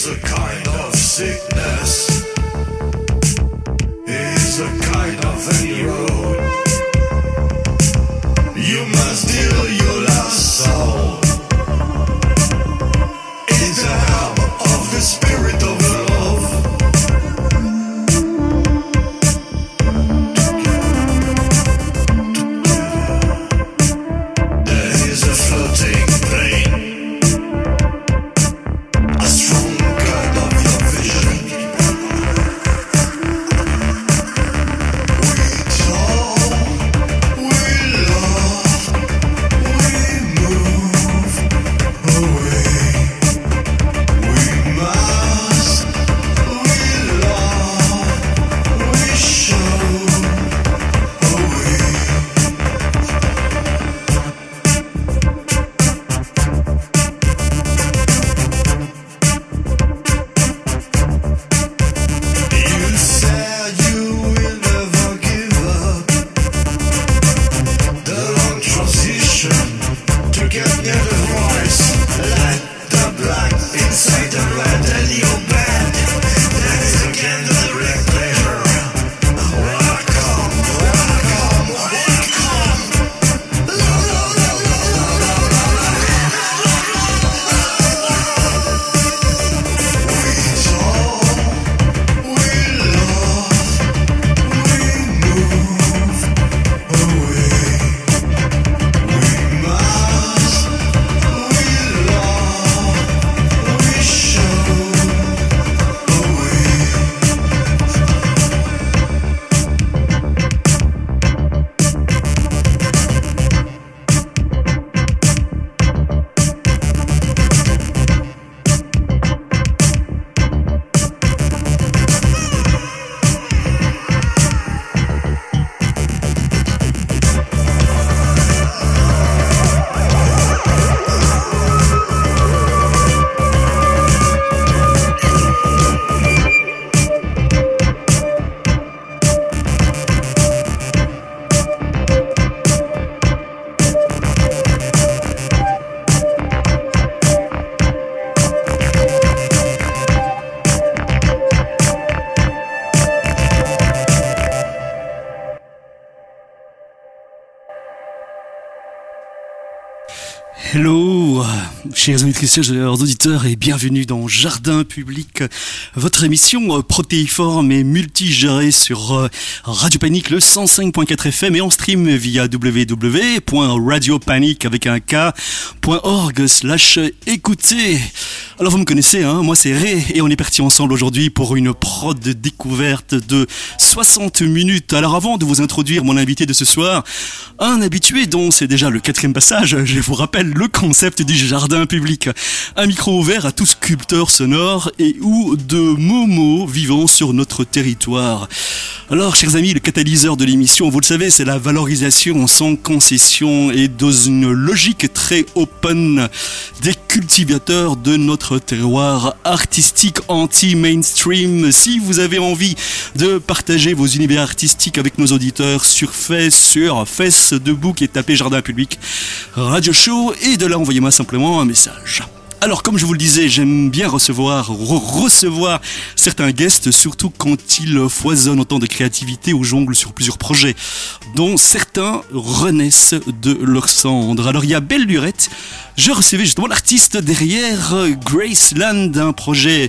is a kind of sickness, is a kind of. You must deal your chers auditrices, chers auditeurs, et bienvenue dans Jardin Public, votre émission euh, protéiforme et multigérée sur euh, Radio Panique, le 105.4 FM et en stream via www.radiopanique avec un K.org slash écoutez. Alors vous me connaissez, hein, moi c'est Ray et on est parti ensemble aujourd'hui pour une prod de découverte de 60 minutes. Alors avant de vous introduire mon invité de ce soir, un habitué dont c'est déjà le quatrième passage, je vous rappelle le concept du jardin public. Un micro ouvert à tout sculpteur sonore et ou de momo vivant sur notre territoire. Alors, chers amis, le catalyseur de l'émission, vous le savez, c'est la valorisation sans concession et dans une logique très open des cultivateurs de notre terroir artistique anti-mainstream. Si vous avez envie de partager vos univers artistiques avec nos auditeurs sur Face, sur Facebook et tapez Jardin Public Radio Show et de là envoyez-moi simplement un message. Alors, comme je vous le disais, j'aime bien recevoir, re- recevoir certains guests, surtout quand ils foisonnent autant de créativité ou jonglent sur plusieurs projets, dont certains renaissent de leur cendre. Alors, il y a Belle Lurette, je recevais justement l'artiste derrière euh, Graceland, un projet,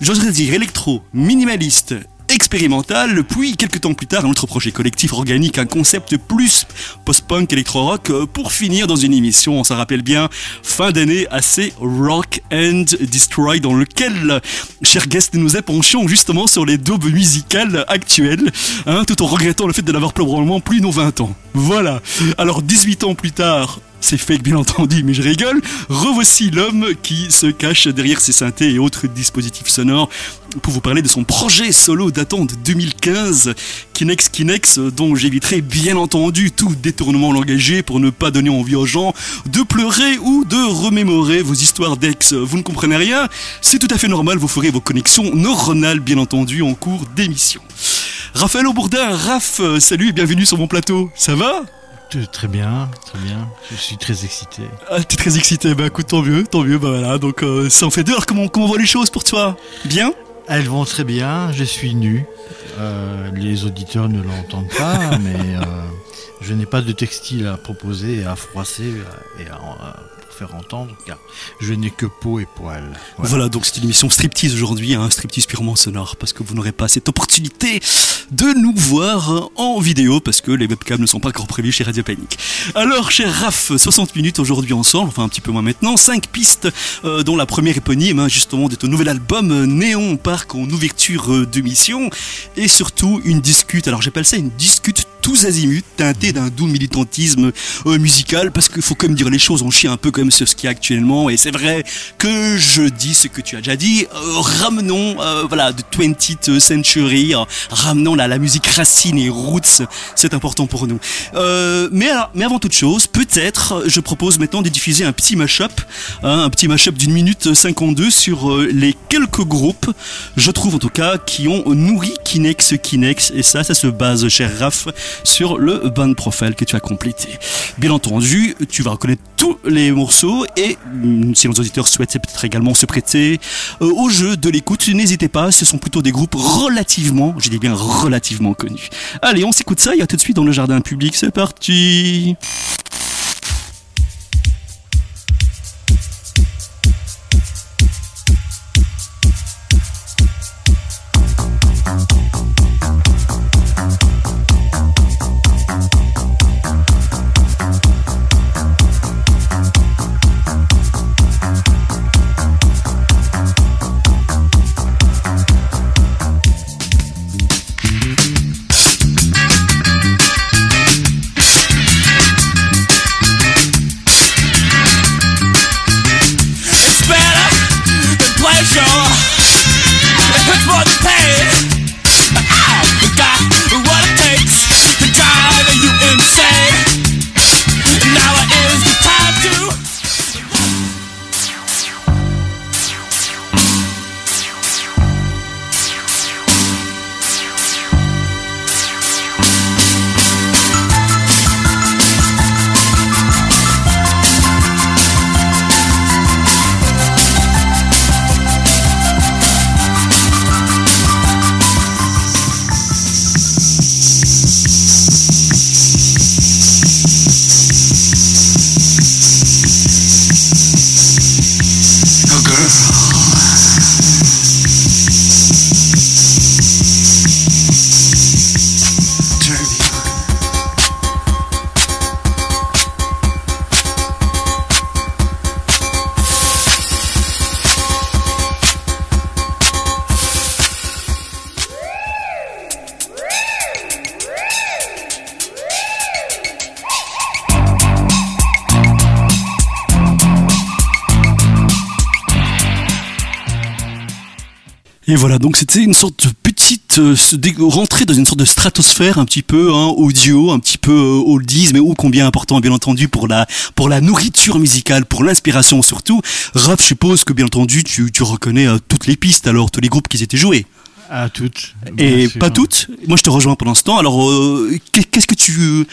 j'oserais dire, électro, minimaliste, expérimental, puis quelques temps plus tard un autre projet collectif organique, un concept plus post-punk électro-rock euh, pour finir dans une émission, on s'en rappelle bien, fin d'année assez rock and destroy dans lequel, cher guest, nous épanchions justement sur les daubes musicales actuelles, hein, tout en regrettant le fait de n'avoir probablement plus nos 20 ans. Voilà. Alors 18 ans plus tard, c'est fake bien entendu, mais je rigole. Revoici l'homme qui se cache derrière ses synthés et autres dispositifs sonores pour vous parler de son projet solo datant de 2015, Kinex Kinex, dont j'éviterai bien entendu tout détournement langagé pour ne pas donner envie aux gens de pleurer ou de remémorer vos histoires d'ex. Vous ne comprenez rien C'est tout à fait normal, vous ferez vos connexions neuronales bien entendu en cours d'émission. Raphaël Aubourdin, Raph, salut et bienvenue sur mon plateau. Ça va? Très bien, très bien. Je suis très excité. Ah, t'es très excité, bah écoute, tant mieux, tant mieux, bah voilà, donc euh, ça en fait deux. Alors comment, comment vont les choses pour toi? Bien? Elles vont très bien, je suis nu. Euh, les auditeurs ne l'entendent pas, mais euh, je n'ai pas de textile à proposer à froisser et à, faire entendre, car je n'ai que peau et poils. Voilà. Donc c'est une émission striptease aujourd'hui, un striptease purement sonore, parce que vous n'aurez pas cette opportunité de nous voir en vidéo, parce que les webcams ne sont pas encore prévus chez Radio Panic. Alors, cher Raph, 60 minutes aujourd'hui ensemble, enfin un petit peu moins maintenant, 5 pistes, euh, dont la première éponyme, hein, justement, de ton nouvel album Néon Parc en ouverture euh, de mission, et surtout une discute, alors j'appelle ça une discute tous azimuts, teintée d'un doux militantisme euh, musical, parce qu'il faut quand même dire les choses, on chie un peu sur ce qu'il y a actuellement, et c'est vrai que je dis ce que tu as déjà dit, euh, ramenons, euh, voilà, de 20th century, ramenons la, la musique racine et roots, c'est important pour nous. Mais, mais avant toute chose, peut-être, je propose maintenant de diffuser un petit mashup, hein, un petit mashup d'une minute 52 sur les quelques groupes, je trouve en tout cas, qui ont nourri Kinex Kinex, et ça, ça se base, cher Raph, sur le band profile que tu as complété. Bien entendu, tu vas reconnaître tous les morceaux et mm, si nos auditeurs souhaitent peut-être également se prêter euh, au jeu de l'écoute, n'hésitez pas, ce sont plutôt des groupes relativement, je dis bien relativement connus. Allez, on s'écoute ça, il y tout de suite dans le jardin public, c'est parti c'était une sorte de petite euh, rentrée dans une sorte de stratosphère un petit peu hein, audio, un petit peu euh, oldies, mais ô combien important bien entendu pour la pour la nourriture musicale, pour l'inspiration surtout. Raph, je suppose que bien entendu tu, tu reconnais euh, toutes les pistes alors tous les groupes qui étaient joués. À toutes. Et sûr. pas toutes. Moi je te rejoins pendant ce temps. Alors euh, qu'est- qu'est-ce que tu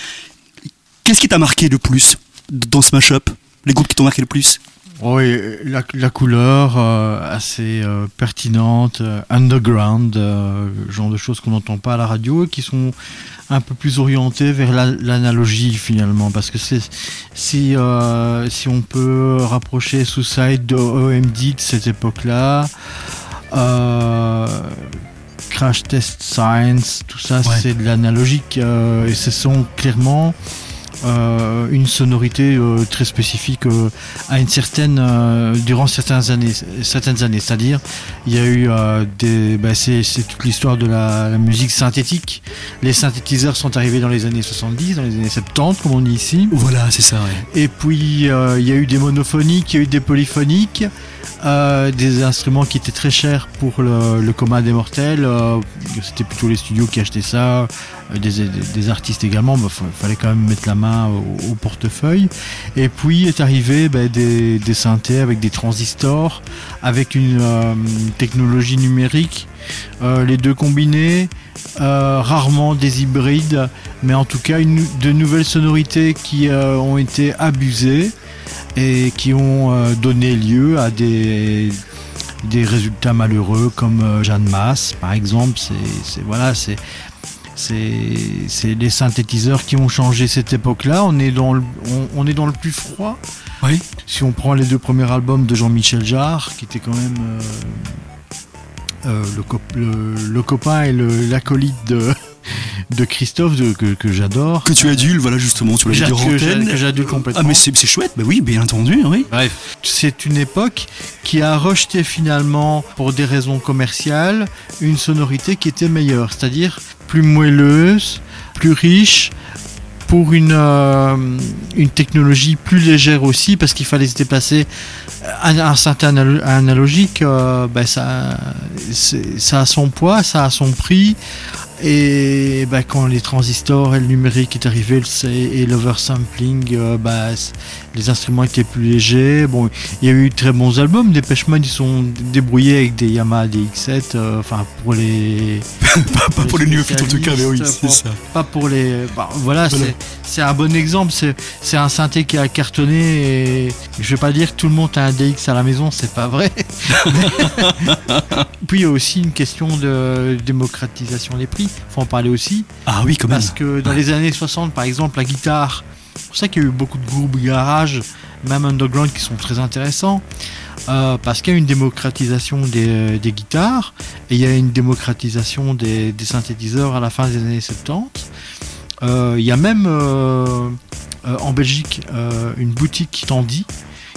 qu'est-ce qui t'a marqué le plus dans ce mashup? Les groupes qui t'ont marqué le plus? Oui, la, la couleur euh, assez euh, pertinente, euh, underground, genre de choses qu'on n'entend pas à la radio et qui sont un peu plus orientées vers la- l'analogie finalement. Parce que si, si on peut rapprocher Suicide de OMD de cette époque-là, Crash Test Science, tout ça Ouais. c'est de l'analogique et ce sont clairement euh, une sonorité euh, très spécifique euh, à une certaine euh, durant certaines années certaines années c'est-à-dire il y a eu euh, des bah, c'est toute l'histoire de la, la musique synthétique les synthétiseurs sont arrivés dans les années 70 dans les années 70 comme on dit ici Voilà, c'est ça. Ouais. et puis euh, il y a eu des monophoniques il y a eu des polyphoniques euh, des instruments qui étaient très chers pour le, le commun des mortels euh, c'était plutôt les studios qui achetaient ça des, des- des artistes également, il fallait quand même mettre la main au, portefeuille. Et puis est arrivé ben, des, des synthés avec des transistors, avec une euh, technologie numérique, euh, les deux combinés, euh, rarement des hybrides, mais en tout cas de nouvelles sonorités qui euh, ont été abusées et qui ont euh, donné lieu à des résultats malheureux comme euh, Jeanne Masse par exemple c'est les synthétiseurs qui ont changé cette époque-là on est dans le on, on est dans le plus froid Oui. si on prend les deux premiers albums de Jean-Michel Jarre qui était quand même euh, euh, le, cop- le, le copain et l'acolyte de de Christophe de- que, que j'adore Que tu adules, voilà justement, tu l'as dit que que j'adule complètement Ah mais c'est chouette, bah oui, bien entendu, oui. Bref, c'est une époque qui a rejeté finalement, pour des raisons commerciales, une sonorité qui était meilleure, c'est-à-dire plus moelleuse, plus riche, pour une, euh, une technologie plus légère aussi, parce qu'il fallait se déplacer. Un, un analo- analogique, euh, ben ça, ça a son poids, ça a son prix. Et ben, quand les transistors et le numérique est arrivé et l'oversampling, euh, c- les instruments étaient plus légers. Bon, il y a eu de très bons albums. Des Mode, ils sont débrouillés avec des Yamaha DX7. euh, Enfin, pour les. Pas, pas pour les néophytes en tout cas, mais oui, c'est ça. Pas pour les. bah, voilà, Voilà. c'est- un bon exemple. C'est c'est un synthé qui a cartonné. Et je vais pas dire que tout le monde a un DX à la maison, c'est pas vrai. Puis il y a aussi une question de démocratisation des prix. Faut en parler aussi. Ah oui, quand même. Parce que dans Ouais. les années 60, par exemple, la guitare, c'est pour ça qu'il y a eu beaucoup de groupes garage, même underground, qui sont très intéressants. euh, parce qu'il y a une démocratisation des, des guitares et il y a une démocratisation des, des synthétiseurs à la fin des années 70. Euh, il y a même euh, euh, en Belgique euh, une boutique Tandy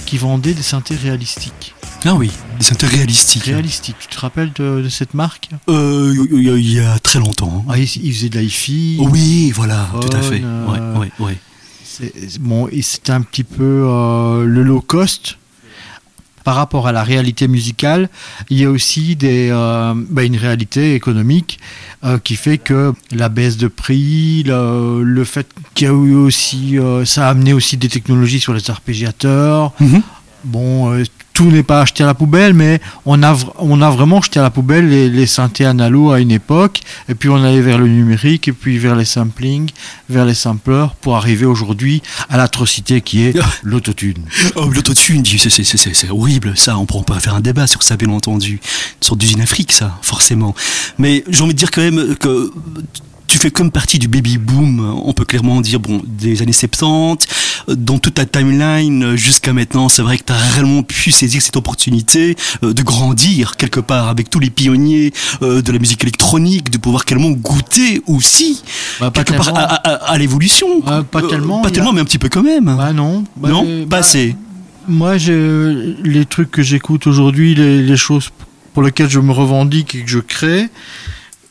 qui vendait des synthés réalistiques. Ah oui, des synthés réalistiques. Réalistiques, tu te rappelles de, de cette marque? Euh, il y, a- il y a très longtemps. hein. ah, ils, faisaient de l'hi-fi. Oui, voilà, tout à fait. euh, Ouais, ouais, ouais. C'est- Bon, un petit peu euh, le low cost par rapport à la réalité musicale. Il y a aussi des, euh, bah, une réalité économique euh, qui fait que la baisse de prix, le, fait qu'il y a eu aussi, ça a amené aussi des technologies sur les arpégiateurs. Mhm. Bon, euh, tout n'est pas acheté à la poubelle, mais on a, on a vraiment jeté à la poubelle les, les synthés analo à une époque, et puis on allait vers le numérique, et puis vers les samplings, vers les samplers, pour arriver aujourd'hui à l'atrocité qui est l'autotune. Oh, l'autotune, c'est- horrible, ça. On pourra pas faire un débat sur ça, bien entendu. Une sorte d'usine Afrique, ça, forcément. Mais j'ai envie de dire quand même que tu fais comme partie du baby boom. On peut clairement dire, bon, des années 70, euh, dans toute ta timeline euh, jusqu'à maintenant, c'est vrai que tu as réellement pu saisir cette opportunité euh, de grandir quelque part avec tous les pionniers euh, de la musique électronique, de pouvoir carrément goûter aussi Bah, quelque part à, à- à l'évolution. Euh, pas tellement, Pas tellement, a- mais un petit peu quand même. Bah non. Bah, non, euh, pas bah, assez. Moi, les trucs que j'écoute aujourd'hui, les, les choses pour lesquelles je me revendique et que je crée,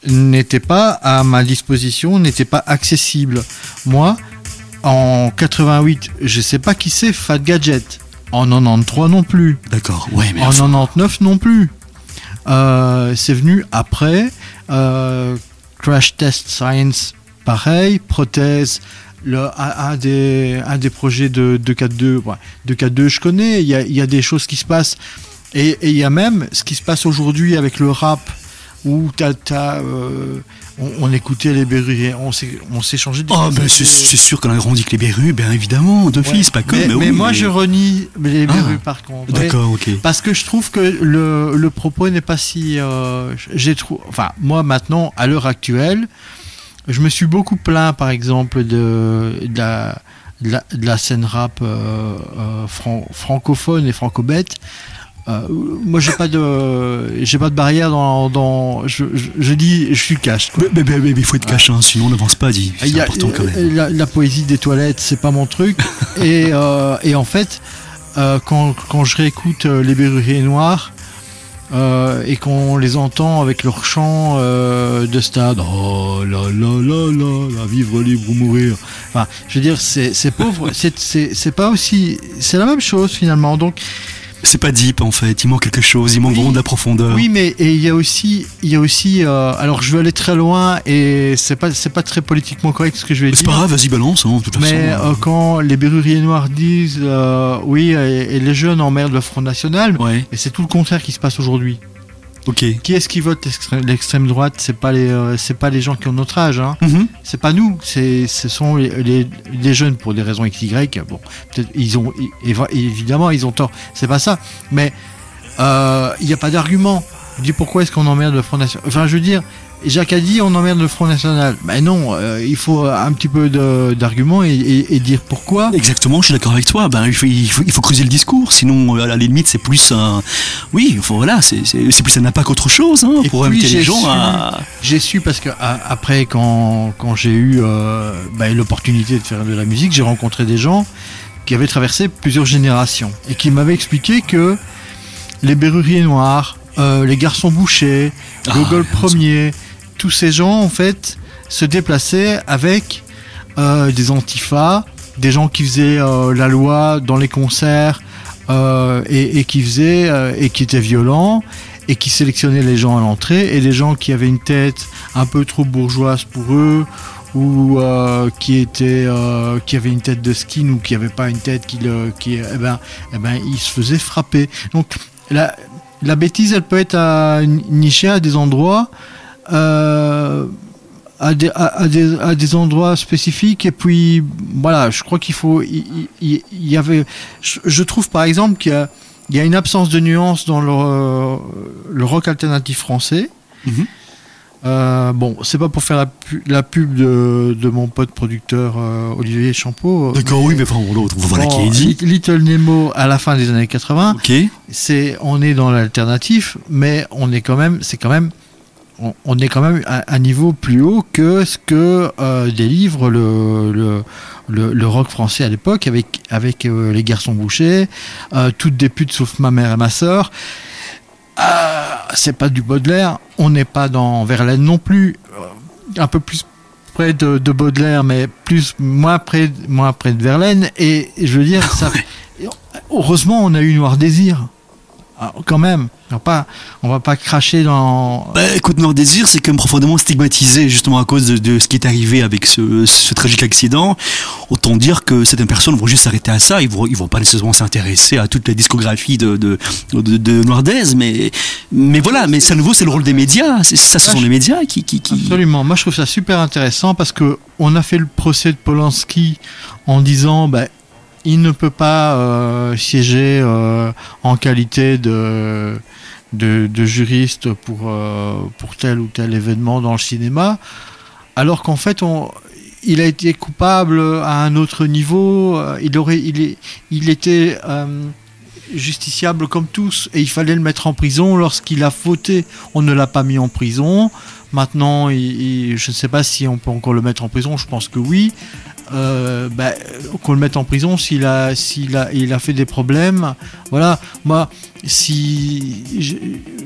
n'étaient pas à ma disposition, n'étaient pas accessibles. Moi, en 88, je sais pas qui c'est Fat Gadget. En 93 non plus. D'accord, ouais, mais En enfin, 99 non plus. Euh, c'est venu après. Euh, Crash Test Science, pareil. Prothèse, le, un, un des, un des projets de, de 4.2. Ouais, de 4.2, je connais. Il y a, y a des choses qui se passent. Et et il y a même ce qui se passe aujourd'hui avec le rap, où euh, on, on écoutait les berruriers, on s'est, on s'est changé de Oh, ben c'est sûr qu'on a grandi avec les Berus, bien évidemment, de Ouais. fils, pas que, mais, mais, mais oui, moi, mais- je renie les Ah. berrus par contre. D'accord, ok. Parce que je trouve que le, le propos n'est pas si. euh, j'ai trou- Enfin, moi maintenant, à l'heure actuelle, je me suis beaucoup plaint, par exemple, de, de, la, de, la, de la scène rap euh, euh, fran- francophone et franco-bête. Euh, moi, j'ai pas de, j'ai pas de barrière dans, dans je, je, je dis, je suis cash. quoi. Mais, mais- mais- mais il faut être cash, hein, sinon on n'avance pas, dit. C'est important quand même. La, la poésie des toilettes, c'est pas mon truc. et, euh, et en fait, euh, quand, quand je réécoute les Berruriers Noirs euh, et qu'on les entend avec leur chant euh, de stade, oh là là là là, là, vivre libre ou mourir. Enfin, je veux dire, c'est pauvre, c'est pas aussi, c'est la même chose finalement. Donc, C'est pas deep en fait, il manque quelque chose, il manque Oui. vraiment de la profondeur. Oui, mais il y a aussi, il y a aussi. euh, alors, je vais aller très loin et c'est pas, c'est pas très politiquement correct ce que je vais Mais C'est dire. pas grave, vas-y balance, hein, de toute Mais façon. euh, quand les berruriers noirs disent euh, oui et, et les jeunes emmerdent le Front National, Ouais, et c'est tout le contraire qui se passe aujourd'hui. Ok. Qui est-ce qui vote l'extrême- droite? C'est pas les, euh, c'est pas les gens qui ont notre âge. Hein. Mhm. C'est pas nous. C'est, ce sont les, les, les jeunes pour des raisons XY. Bon, peut-être ils ont, évidemment ils ont tort. C'est pas ça. Mais euh, il n'y a pas d'argument. Dis pourquoi est-ce qu'on emmerde le Front National? Enfin, je veux dire, Jacques a dit on emmerde le Front National. Ben non, euh, il faut un petit peu d'arguments et, et- et dire pourquoi. Exactement, je suis d'accord avec toi. Ben, il, faut, il, faut, il faut creuser le discours, sinon euh, à la limite c'est plus un. Oui, faut- voilà, c'est plus un impact qu'autre chose hein, Et pour puis, inviter les gens su- à. J'ai su parce que après, quand, quand j'ai eu euh, ben, l'opportunité de faire de la musique, j'ai rencontré des gens qui avaient traversé plusieurs générations et qui m'avaient expliqué que les Berruriers Noirs, euh, les Garçons Bouchers, Ah, Gogol. Premier, tous ces gens en fait se déplaçaient avec euh, des antifas, des gens qui faisaient euh, la loi dans les concerts euh, et, qui faisaient et qui étaient violents et qui sélectionnaient les gens à l'entrée et les gens qui avaient une tête un peu trop bourgeoise pour eux ou qui qui avaient une tête de skin ou qui n'avaient pas une tête qui eh ben eh ben ils se faisaient frapper. Donc la la bêtise elle peut être à nicher à des endroits à des, à, des, à des endroits spécifiques et puis voilà je crois qu'il faut il, y avait je, je trouve par exemple qu'il y a, il y a une absence de nuance dans le, le rock alternatif français Mhm. Euh, bon c'est pas pour faire la, pu- la pub de, de mon pote producteur euh, Olivier Champeau D'accord, oui, mais enfin, voilà Bon, qui est dit. Li- Little Nemo à la fin des années 80 Ok. c'est on est dans l'alternatif, mais on est quand même, c'est quand même, on, on est quand même à un niveau plus haut que ce que euh, délivre le, le, le, le rock français à l'époque avec avec euh, les garçons bouchés, euh, toutes des putes sauf ma mère et ma sœur. C'est pas du Baudelaire, on n'est pas dans Verlaine non plus, un peu plus près de, de Baudelaire, mais plus moins près, moins près de Verlaine. Et je veux dire, ça, heureusement, on a eu Noir Désir. Ah, quand même, on va pas, on va pas cracher dans. Bah, écoute, Noir Désir, c'est quand même profondément stigmatisé justement à cause de, de ce qui est arrivé avec ce, ce tragique accident. Autant dire que certaines personnes vont juste s'arrêter à ça, ils vont, ils vont pas nécessairement s'intéresser à toute la discographie de, de, de, de Noir Désir, mais, mais voilà, mais à nouveau, c'est le rôle des médias. C'est- Ça, ce sont les médias qui. qui, qui... Absolument. Moi, je trouve ça super intéressant parce que on a fait le procès de Polanski en disant, bah, il ne peut pas euh, siéger euh, en qualité de, de, juriste pour, euh, pour tel ou tel événement dans le cinéma, alors qu'en fait, on, il a été coupable à un autre niveau. Il aurait, il, il était justiciable comme tous et il fallait le mettre en prison lorsqu'il a fauté. On ne l'a pas mis en prison. Maintenant, je ne sais pas si on peut encore le mettre en prison. Je pense que oui. Euh, bah, qu'on le mette en prison s'il a, s'il a, il a fait des problèmes. Voilà. Moi, si,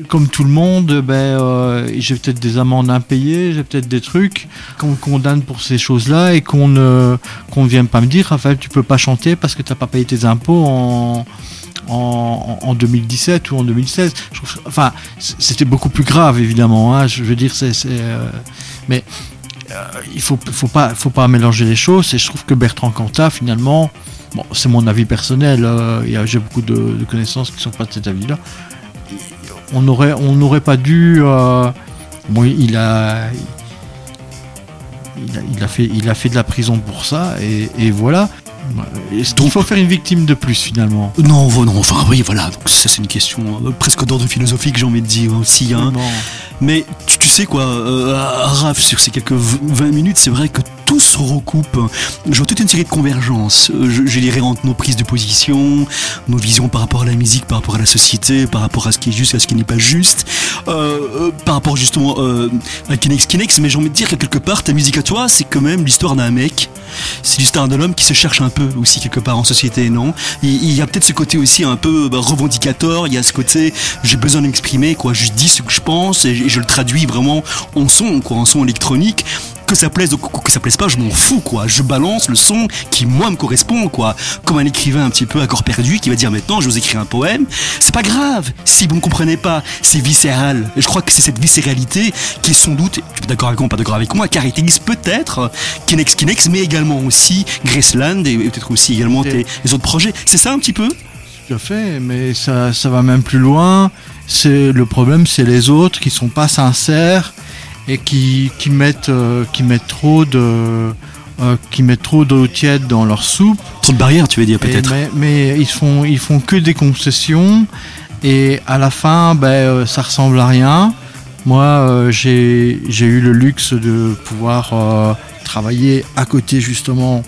comme tout le monde, ben, euh, j'ai peut-être des amendes impayées, j'ai peut-être des trucs qu'on condamne pour ces choses-là et qu'on ne, qu'on ne vienne pas me dire, Raphaël, tu peux pas chanter parce que tu n'as pas payé tes impôts en, en, en 2017 ou en 2016. Je trouve- enfin, c'était beaucoup plus grave, évidemment. hein. Je veux dire, c'est, euh, mais euh, il faut, faut pas, faut pas mélanger les choses. Et je trouve que Bertrand Cantat, finalement, bon, c'est mon avis personnel. euh, a- j'ai beaucoup de, connaissances qui sont pas de cet avis-là. On aurait, on n'aurait pas dû. euh, bon, il a, il a, fait, il a fait de la prison pour ça, et voilà. Est-ce qu'il faut faire une victime de plus finalement? Non, vo- non, enfin oui, voilà. Donc ça, c'est une question euh, presque d'ordre philosophique, j'ai envie de dire aussi. Hein. Mais tu, tu sais quoi, euh, Raph, sur ces quelques v- 20 minutes, c'est vrai que tout se recoupe. Je vois toute une série de convergences. Euh, Je, je dirais entre nos prises de position, nos visions par rapport à la musique, par rapport à la société, par rapport à ce qui est juste à ce qui n'est pas juste, euh, euh, par rapport justement à Kinex Kinex. Mais j'ai envie de dire que quelque part, ta musique à toi, c'est quand même l'histoire d'un mec. C'est l'histoire d'un homme qui se cherche un peu aussi quelque part en société, non? Il, y a peut-être ce côté aussi un peu bah, revendicateur. Il y a ce côté, j'ai besoin de m'exprimer, quoi. Je dis ce que je pense et je, je le traduis vraiment en son, quoi, en son électronique. Que ça plaise ou que ça plaise pas, je m'en fous, quoi. Je balance le son qui, moi, me correspond, quoi. Comme un écrivain un petit peu à corps perdu qui va dire maintenant, je vous écris un poème. C'est pas grave. Si vous ne comprenez pas, c'est viscéral. Et je crois que c'est cette viscéralité qui est sans doute, tu es d'accord avec moi, pas d'accord avec moi, caractérise peut-être Kinex Kinex, mais également aussi Graceland et peut-être aussi également tes, les autres projets. C'est ça un petit peu? Tout à fait, mais ça, ça va même plus loin. C'est le problème, c'est les autres qui sont pas sincères et qui, qui mettent euh, qui mettent trop de euh, qui mettent trop d'eau tiède dans leur soupe. Trop de barrières, tu veux dire peut-être Mais, mais ils font ils font que des concessions et à la fin, ben euh, ça ressemble à rien. Moi, j'ai j'ai eu le luxe de pouvoir travailler à côté justement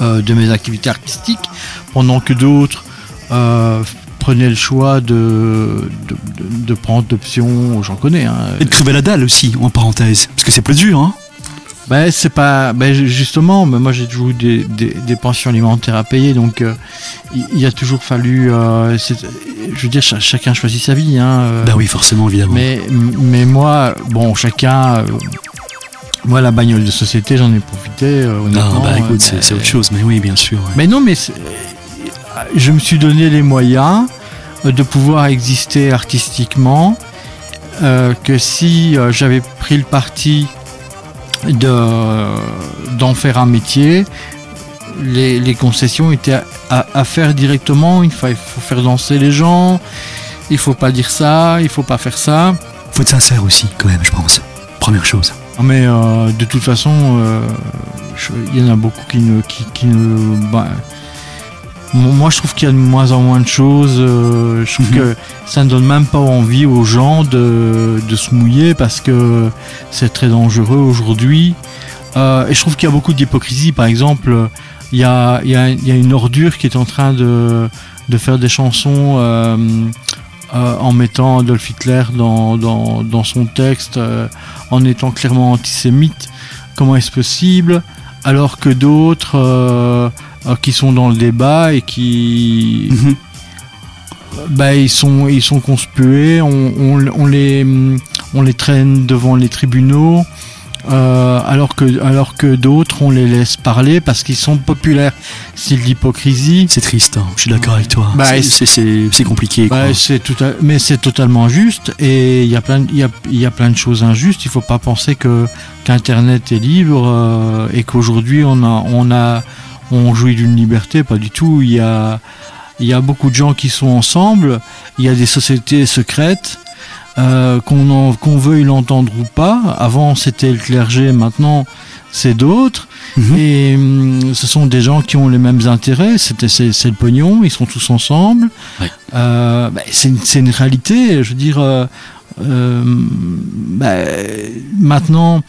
de mes activités artistiques, pendant que d'autres euh, prenaient le choix de, de, prendre d'options, j'en connais. Hein. Et de crever la dalle aussi, en parenthèse. Parce que c'est plus dur, hein Ben, c'est pas. Ben, justement, mais moi j'ai toujours des, des, des pensions alimentaires à payer, donc euh, il, a toujours fallu. euh, je veux dire, cha- chacun choisit sa vie. Hein, euh, Bah oui, forcément, évidemment. mais, mais moi, bon, chacun. euh, moi, la bagnole de société, j'en ai profité. non, honnêtement, bah euh, écoute, c'est autre chose, mais oui, bien sûr. ouais. Mais non, mais je me suis donné les moyens de pouvoir exister artistiquement. euh, que si euh, j'avais pris le parti de d'en faire un métier, les, les concessions étaient à, à- à faire directement. Il faut, il faut faire danser les gens. Il faut pas dire ça. Il faut pas faire ça. Faut être sincère aussi, quand même, je pense. Première chose. Mais euh, de toute façon, euh, il y en a beaucoup qui ne. Qui, qui ne bah, moi, je trouve qu'il y a de moins en moins de choses. euh, je trouve Mhm. que ça ne donne même pas envie aux gens de, de se mouiller parce que c'est très dangereux aujourd'hui. Euh, et je trouve qu'il y a beaucoup d'hypocrisie. Par exemple, il y a, il y, a, il y a une ordure qui est en train de, de faire des chansons euh, euh, en mettant Adolf Hitler dans, dans, dans son texte, en étant clairement antisémite. Comment est-ce possible? Alors que d'autres euh, qui sont dans le débat et qui, Mhm. bah, ils sont ils sont conspués, on, on, on les on les traîne devant les tribunaux, euh, alors que alors que d'autres on les laisse parler parce qu'ils sont populaires. C'est de l'hypocrisie. C'est triste, hein, je suis d'accord avec toi. Bah, C'est- compliqué. Bah, c'est tout à- mais c'est totalement juste et il y a plein y a, y a plein de choses injustes. Il faut pas penser que qu'internet est libre euh, et qu'aujourd'hui on a on a on jouit d'une liberté. Pas du tout. Il y a il y a beaucoup de gens qui sont ensemble. Il y a des sociétés secrètes. euh, qu'on en- qu'on veuille l'entendre ou pas. Avant c'était le clergé, maintenant c'est d'autres. Mhm. Et hum, ce sont des gens qui ont les mêmes intérêts, c'était c'est le pognon, ils sont tous ensemble. Euh, bah, c'est une, réalité, je veux dire. euh, euh, bah, maintenant,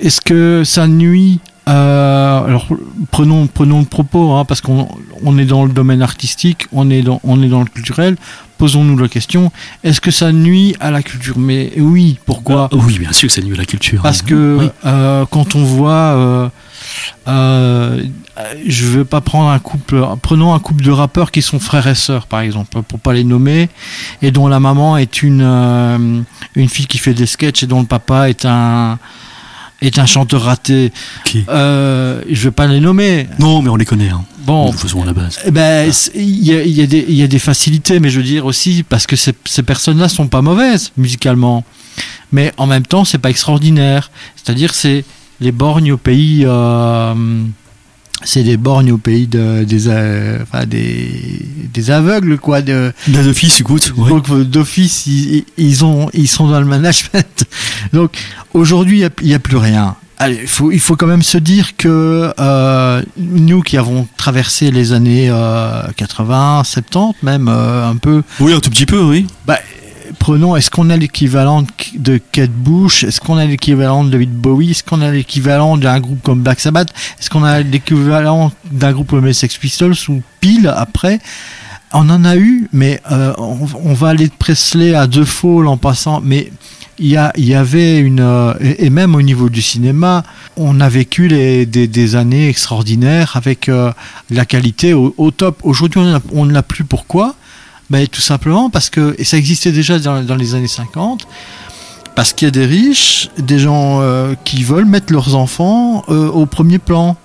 est-ce que ça nuit euh, alors prenons prenons le propos hein, parce qu'on on est dans le domaine artistique, on est dans on est dans le culturel. Posons-nous la question est-ce que ça nuit à la culture? Mais oui, pourquoi? Ah, oui, bien sûr que c'est mieux la culture. parce hein. que Oui. euh, quand on voit, euh, euh, je veux pas prendre un couple, prenons un couple de rappeurs qui sont frères et sœurs par exemple, pour pas les nommer, et dont la maman est une une fille qui fait des sketchs et dont le papa est un est un chanteur raté. Qui? Euh, je vais pas les nommer. Non, mais on les connaît, hein, Bon, façon, à la base. eh ben, c'est- il y, a, y des- il y a des facilités, mais je veux dire aussi parce que ces, ces personnes-là sont pas mauvaises musicalement, mais en même temps c'est pas extraordinaire. C'est-à-dire c'est les borgnes au pays, euh, c'est des borgnes au pays de, des, euh, enfin, des des aveugles quoi. De, d'office, écoute. ouais. donc euh, d'office ils, ils ont ils sont dans le management. Donc aujourd'hui il y a- plus rien. Allez, il faut, il faut quand même se dire que euh, nous qui avons traversé les années euh, 80, 70, même euh, un peu, Oui, un tout petit peu, oui. Prenons, est-ce qu'on a l'équivalent de- Kate Bush? Est-ce qu'on a l'équivalent de David Bowie? Est-ce qu'on a l'équivalent d'un groupe comme Black Sabbath? Est-ce qu'on a l'équivalent d'un groupe comme les Sex Pistols ou pile après? On en a eu, mais euh, on, va aller de Presley à De Fall en passant, mais il y, avait une euh, et même au niveau du cinéma, on a vécu des, années extraordinaires avec euh, la qualité au, top. Aujourd'hui, on ne l'a plus. Pourquoi? Tout simplement parce que et ça existait déjà dans, les années 50 Parce qu'il y a des riches, des gens euh, qui veulent mettre leurs enfants euh, au premier plan.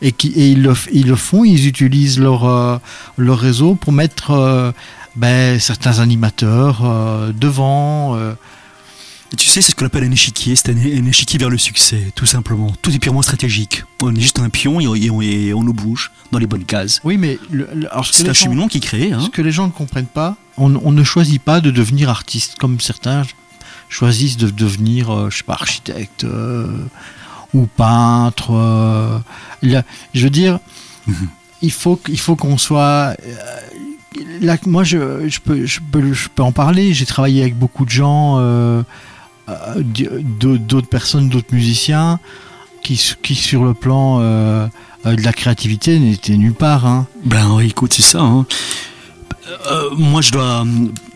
Et, qui, ils, le, font, ils utilisent leur, euh, leur réseau pour mettre ben, certains animateurs devant. Et tu sais, c'est ce qu'on appelle un échiquier, c'est un, un échiquier vers le succès, tout simplement. Tout est purement stratégique. On est juste un pion et on, et on- et on nous bouge dans les bonnes cases. Oui, mais ce C'est un cheminement qui crée. Hein. Ce que les gens ne comprennent pas, on, on ne choisit pas de devenir artiste comme certains choisissent de devenir, euh, je sais pas, architecte euh, ou peintre. euh. Là, je veux dire, Mhm. il faut il faut qu'on soit. euh, là, moi, je, je peux je peux je peux en parler. J'ai travaillé avec beaucoup de gens, euh, d'autres d'autres personnes, d'autres musiciens, qui qui sur le plan euh, euh, de la créativité n'étaient nulle part. Hein. Ben écoute, c'est ça. hein. Euh, moi, je dois.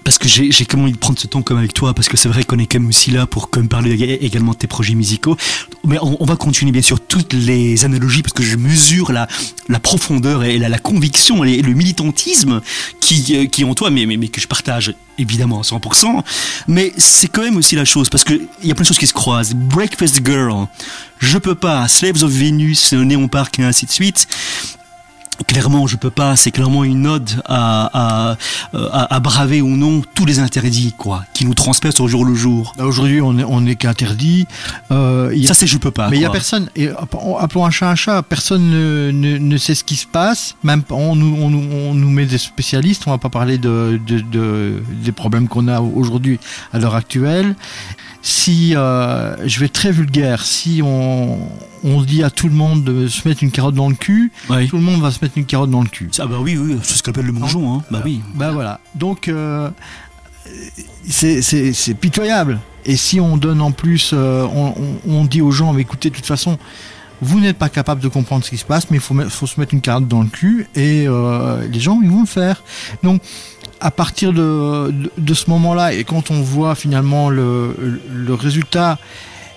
Parce que j'ai j'ai même envie de prendre ce temps comme avec toi, parce que c'est vrai qu'on est quand même aussi là pour comme parler ég- également de tes projets musicaux. Mais on, on va continuer bien sûr toutes les analogies, parce que je mesure la, la profondeur et la, la conviction et le militantisme qui, euh, qui est en toi, mais, mais, mais que je partage évidemment à 100%. Mais c'est quand même aussi la chose, parce qu'il y a plein de choses qui se croisent. Breakfast Girl, je peux pas. Slaves of Venus, Néon Park et ainsi de suite. Clairement, je peux pas. C'est clairement une ode à, à, à, à braver ou non tous les interdits, quoi, qui nous transpercent au jour le jour. Là, Aujourd'hui, on est, on est qu'interdit. Euh, Ça, c'est je peux pas. mais il y a personne. Et appelons un chat un chat. Personne ne, ne, ne sait ce qui se passe. Même on nous, on, on nous met des spécialistes. On va pas parler de, de, de- des problèmes qu'on a aujourd'hui à l'heure actuelle. Si euh, je vais être très vulgaire, si on, on dit à tout le monde de se mettre une carotte dans le cul, tout le monde va se mettre une carotte dans le cul. Ah bah oui, oui, c'est ce qu'on appelle le mangeon, hein. Bah oui. Bah voilà. Donc euh, c'est- pitoyable. Et si on donne en plus, euh, on, on- on dit aux gens, mais écoutez, de toute façon, vous n'êtes pas capable de comprendre ce qui se passe, mais il faut, se mettre une carte dans le cul et euh, les gens, ils vont le faire. Donc, à partir de, de, de ce moment-là, et quand on voit finalement le, le résultat,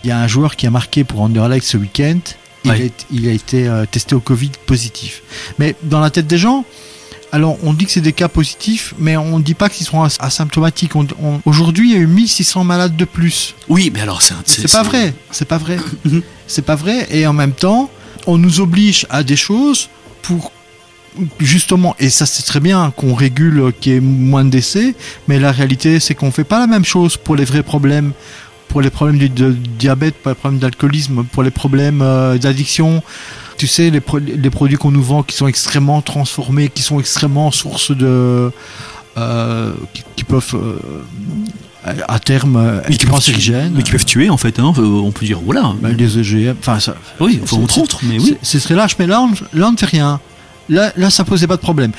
il y a un joueur qui a marqué pour Anderlecht ce week-end. Il, Ouais. a, été- il a été euh, testé au Covid positif. Mais dans la tête des gens, alors on dit que c'est des cas positifs, mais on ne dit pas qu'ils as- asymptomatiques. Aujourd'hui, il y a eu 1600 malades de plus. Oui, mais alors c'est un. C'est pas vrai. C'est pas vrai. c'est pas vrai. Et en même temps, on nous oblige à des choses pour justement, et ça c'est très bien qu'on régule euh, qu'il y ait moins de décès, mais la réalité c'est qu'on fait pas la même chose pour les vrais problèmes, pour les problèmes du de diabète, pour les problèmes d'alcoolisme, pour les problèmes euh, d'addiction. Tu sais, les, pro- les produits qu'on nous vend qui sont extrêmement transformés, qui sont extrêmement source de. euh, qui, qui peuvent. euh, à terme Mais qui, peuvent tuer, mais qui peuvent tuer en fait, hein. On peut dire voilà. Bah, les EGM, enfin ça. oui, enfin, entre c'est- autres, mais oui. C'est- C'est très lâche, mais là on, là on ne fait rien. Là, là ça posait pas de problème.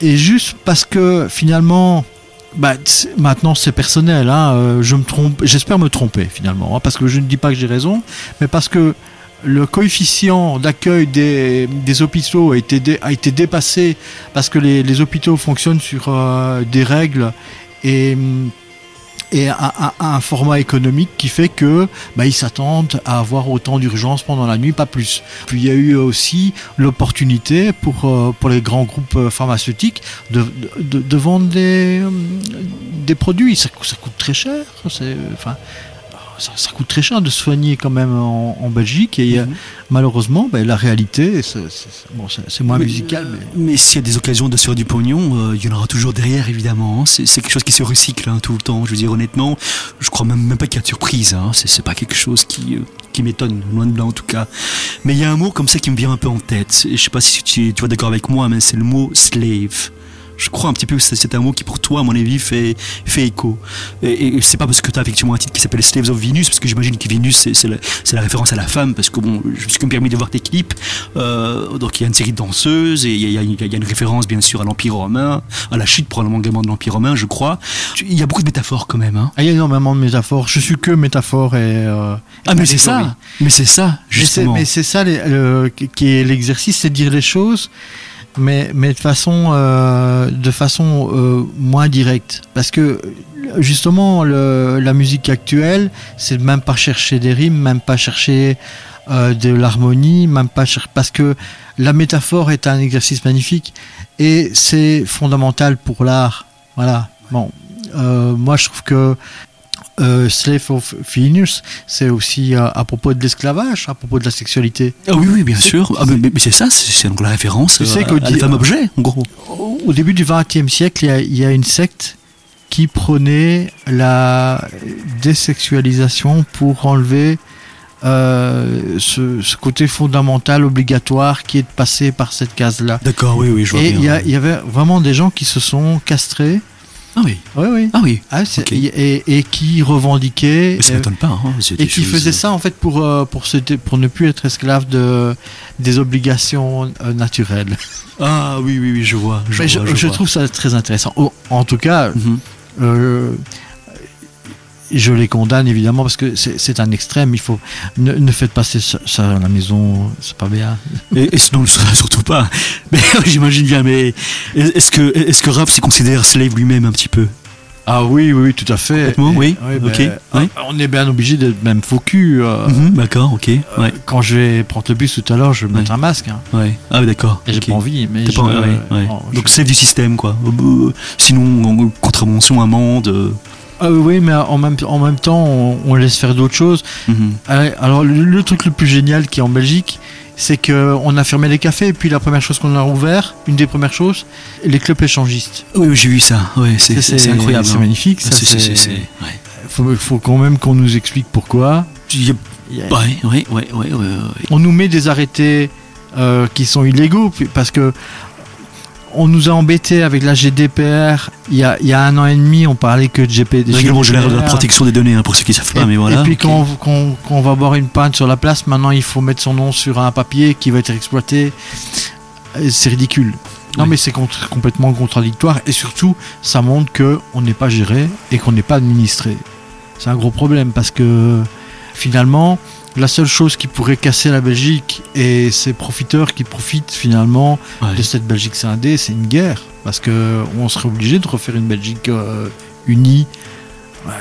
Et juste parce que finalement, bah, maintenant c'est personnel, hein, euh, je me trompe, j'espère me tromper finalement, hein, parce que je ne dis pas que j'ai raison, mais parce que le coefficient d'accueil des, des hôpitaux a été, a été dépassé parce que les, les hôpitaux fonctionnent sur euh, des règles et hum, et un, un- format économique qui fait que bah, ils s'attendent à avoir autant d'urgence pendant la nuit, pas plus. Puis il y a eu aussi l'opportunité pour, euh, pour les grands groupes euh, pharmaceutiques de, de, vendre des, euh, des produits. Ça, coûte- très cher. Enfin, ça, ça coûte très cher de soigner quand même en, en Belgique. Et euh, malheureusement, bah, la réalité, c'est, bon, moins Mais- musical. Mais... Mais s'il y a des occasions de se faire du pognon, euh, il y en aura toujours derrière, évidemment. hein. C'est quelque chose qui se recycle hein, tout le temps. Je veux dire, honnêtement, je crois même, même pas qu'il y a de surprise. Hein. C'est pas quelque chose qui, euh, qui m'étonne, loin de là en tout cas. Mais il y a un mot comme ça qui me vient un peu en tête. Je sais pas si tu, tu vas d'accord avec moi, mais c'est le mot slave. Je crois un petit peu que c'est un mot qui pour toi, à mon avis, fait, fait écho. Et, et c'est pas parce que tu as effectivement un titre qui s'appelle Slaves of Venus, parce que j'imagine que Venus, c'est- la, la référence à la femme, parce que bon, je me suis permis de voir tes clips. Euh, donc il y a une série de danseuses, et il y a, y y une référence bien sûr à l'Empire romain, à la chute probablement également de l'Empire romain, je crois. Il y a beaucoup de métaphores quand même. Hein. Ah, il y a énormément de métaphores. Je suis que métaphore et. euh, Ah mais c'est ça, mais c'est ça, justement. Mais c'est ça les- le- qui est l'exercice, c'est de dire les choses, mais, mais de façon, euh, de façon euh, moins directe. Parce que justement, la musique actuelle, c'est même pas chercher des rimes, même pas chercher euh, de l'harmonie, même pas chercher. Parce que la métaphore est un exercice magnifique et c'est fondamental pour l'art. Voilà. Bon, moi je trouve que euh, Slave of Venus, c'est aussi euh, à propos de l'esclavage, à propos de la sexualité. Ah oui, oui, bien sûr. Ah, mais, c'est ça, c'est donc la référence Tu sais euh, qu'au à la femme objet, en gros. Au début du XXe siècle, il y, a, il y a une secte qui prônait la désexualisation pour enlever euh, ce, ce côté fondamental obligatoire qui est de passer par cette case-là. D'accord, oui, oui, je vois Et y, il y avait vraiment des gens qui se sont castrés. Ah oui, Oui, oui. ah oui. Ah, et, et qui revendiquaient Mais ça euh, m'étonne pas. Hein, et qui choses- faisaient ça en fait pour euh, pour se dé- pour ne plus être esclave de des obligations euh, naturelles. Ah oui, oui, oui, je vois. Je, je, vois, je vois. trouve ça très intéressant. En tout cas, Mhm. euh, je les condamne évidemment parce que c'est c'est un extrême. Il faut ne, ne faites pas ça, à la maison, c'est pas bien. Et, et sinon, surtout pas. Mais j'imagine bien. Mais est-ce que est-ce que Raph s'y considère slave lui-même un petit peu? Ah oui, oui, tout à fait. Et- oui, ben, ok, ah, oui. On est bien obligé d'être même faux cul. euh, Mhm, D'accord, ok. Ouais, Quand je vais prendre le bus tout à l'heure, je vais mettre un masque. hein. ouais. Ah oui, d'accord. J'ai pas envie. Mais T'as je, pas- ouais, ouais. non, je- Donc slave du système, quoi. Euh, Sinon, en- contravention, amende. Ah oui, mais en même, en même temps, on, on laisse faire d'autres choses. mhm. Euh, Alors, le, le truc le plus génial qui est en Belgique, c'est qu'on a fermé les cafés, et puis la première chose qu'on a ouvert, une des premières choses, les clubs échangistes. Oui, j'ai vu ça. Ouais, c'est incroyable. C'est hein. magnifique. Ça, c'est- c'est- ouais. faut, faut quand même qu'on nous explique pourquoi. Il y a- Il y a- Ouais, ouais, ouais. On nous met des arrêtés euh, qui sont illégaux, parce que on nous a embêtés avec la GDPR. Il y a, il y a un an et demi, on parlait que de GP, Le règlement général de la GDPR. protection des données, hein, pour ceux qui savent pas, Et, mais voilà. et puis quand, on- quand- quand on va boire une pinte sur la place, maintenant il faut mettre son nom sur un papier qui va être exploité. C'est ridicule. Non Oui. mais c'est contre- complètement contradictoire et surtout ça montre que on n'est pas géré et qu'on n'est pas administré. C'est un gros problème parce que finalement la seule chose qui pourrait casser la Belgique et ces profiteurs qui profitent finalement Ouais. de cette Belgique scindée, c'est une guerre parce que on serait obligé de refaire une Belgique euh, unie. Ouais,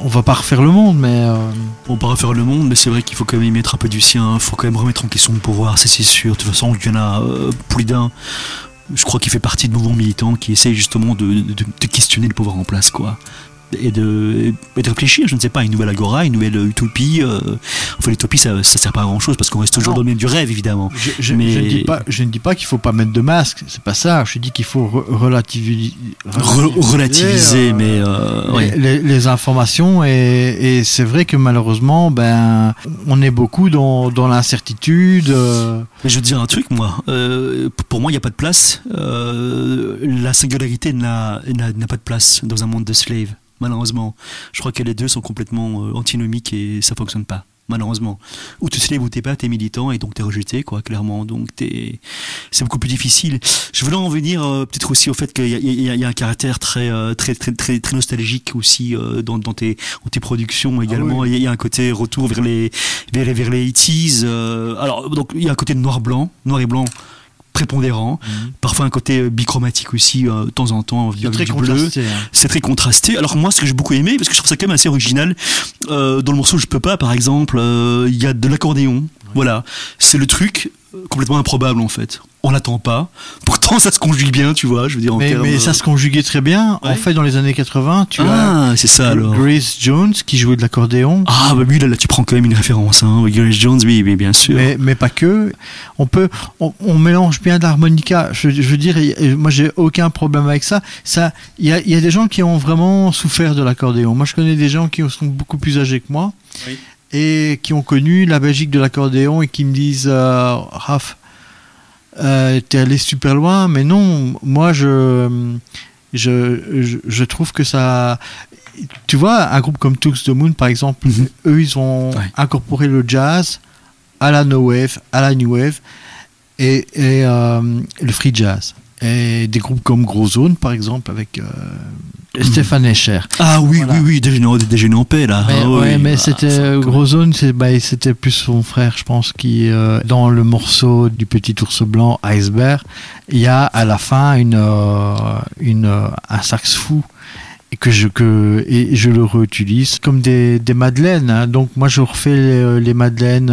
on va pas refaire le monde mais euh, On pourra faire le monde, mais c'est vrai qu'il faut quand même y mettre un peu du sien. Il faut quand même remettre en question le pouvoir, ça c'est sûr. De toute façon, il y en a euh, plus d'un. Je crois qu'il fait partie de mouvements militants qui essayent justement de, de- de questionner le pouvoir en place, quoi. Et de, et de réfléchir, je ne sais pas, à une nouvelle agora, une nouvelle utopie. euh, enfin, l'utopie, ça, ça sert pas à grand chose parce qu'on reste toujours Non. dans le même du rêve, évidemment. je, je- Mais- je ne dis pas je ne dis pas qu'il faut pas mettre de masque c'est pas ça je dis qu'il faut re- relativiser Re- relativiser, euh, mais euh, ouais. les, les informations et, et c'est vrai que malheureusement ben on est beaucoup dans, dans l'incertitude euh, Mais je veux dire un truc, moi. Euh, pour moi, il n'y a pas de place. Euh, la singularité n'a pas de place dans un monde de slaves, malheureusement. Je crois que les deux sont complètement euh, antinomiques et ça fonctionne pas. Malheureusement. Ou tu slave ou t'es pas, t'es militant et donc t'es rejeté, quoi, clairement. Donc t'es, c'est beaucoup plus difficile. Je voulais en venir euh, peut-être aussi au fait qu'il y, y a- il y a un caractère très, euh, très, très, très, très nostalgique aussi euh, dans, dans tes, dans tes productions également. oui. Il y a- il y a un côté retour vers les, vers vers les 80s. euh, alors, donc, il y a un côté noir-blanc, noir et blanc prépondérant. Parfois un côté euh, bichromatique aussi, euh, de temps en temps, avec très du bleu. hein. C'est très contrasté. Alors moi, ce que j'ai beaucoup aimé, parce que je trouve ça quand même assez original, euh, dans le morceau Je peux pas, par exemple, il y a de l'accordéon. Voilà, c'est le truc euh, complètement improbable en fait. On l'attend pas. Pourtant, ça se conjugue bien, tu vois. Je veux dire en mais, termes, mais ça se conjuguait très bien en fait dans les années 80 tu as Ah, c'est ça alors. Grace Jones qui jouait de l'accordéon Ah bah oui, là, là, tu prends quand même une référence. Hein. Oui, Grace Jones, oui, oui, bien sûr. Mais, mais pas que. On peut, on, on mélange bien de l'harmonica. Je, je veux dire, moi j'ai aucun problème avec ça. Ça, il y a, il y a des gens qui ont vraiment souffert de l'accordéon. Moi, je connais des gens qui sont beaucoup plus âgés que moi Oui. Et qui ont connu la Belgique de l'accordéon et qui me disent, euh, Raph, euh, t'es allé super loin, mais non. Moi, je, je, je, je trouve que ça. Tu vois, un groupe comme Tooks the Moon, par exemple, Mhm. eux, ils ont Ouais. incorporé le jazz à la no wave, à la new wave et, et, euh, le free jazz. Et des groupes comme Gros Zone, par exemple, avec euh, Stéphane Escher. Ah oui, Voilà. oui, oui, déjeuner, déjeuner en paix là. Mais, Ah ouais, oui. mais Ah, c'était quand Gros Zone, c'est- bah, c'était plus son frère, je pense, qui euh, dans le morceau du petit ours blanc Iceberg, il y a à la fin une, euh, une euh, un sax fou et que je que et je le réutilise comme des, des madeleines. hein. Donc moi je refais les, les madeleines.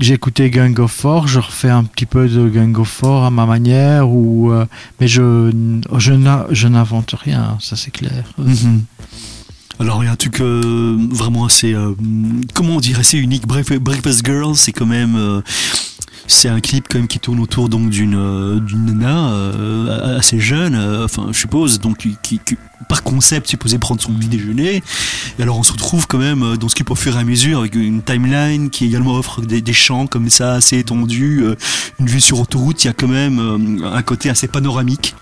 J'ai écouté Gang of Four, je refais un petit peu de Gang of Four à ma manière, ou euh, mais je je n'invente rien, ça c'est clair. Mhm. Alors il y a un truc euh, vraiment assez, euh, comment dire, assez unique. Breakfast Girl, c'est quand même, euh, c'est un clip quand même qui tourne autour donc d'une euh, nana euh, assez jeune, euh, enfin je suppose, donc qui, par concept supposé prendre son petit déjeuner. Et alors on se retrouve quand même dans ce clip au fur et à mesure avec une timeline qui également offre des, champs comme ça assez étendus, une vue sur autoroute. Il y a quand même un côté assez panoramique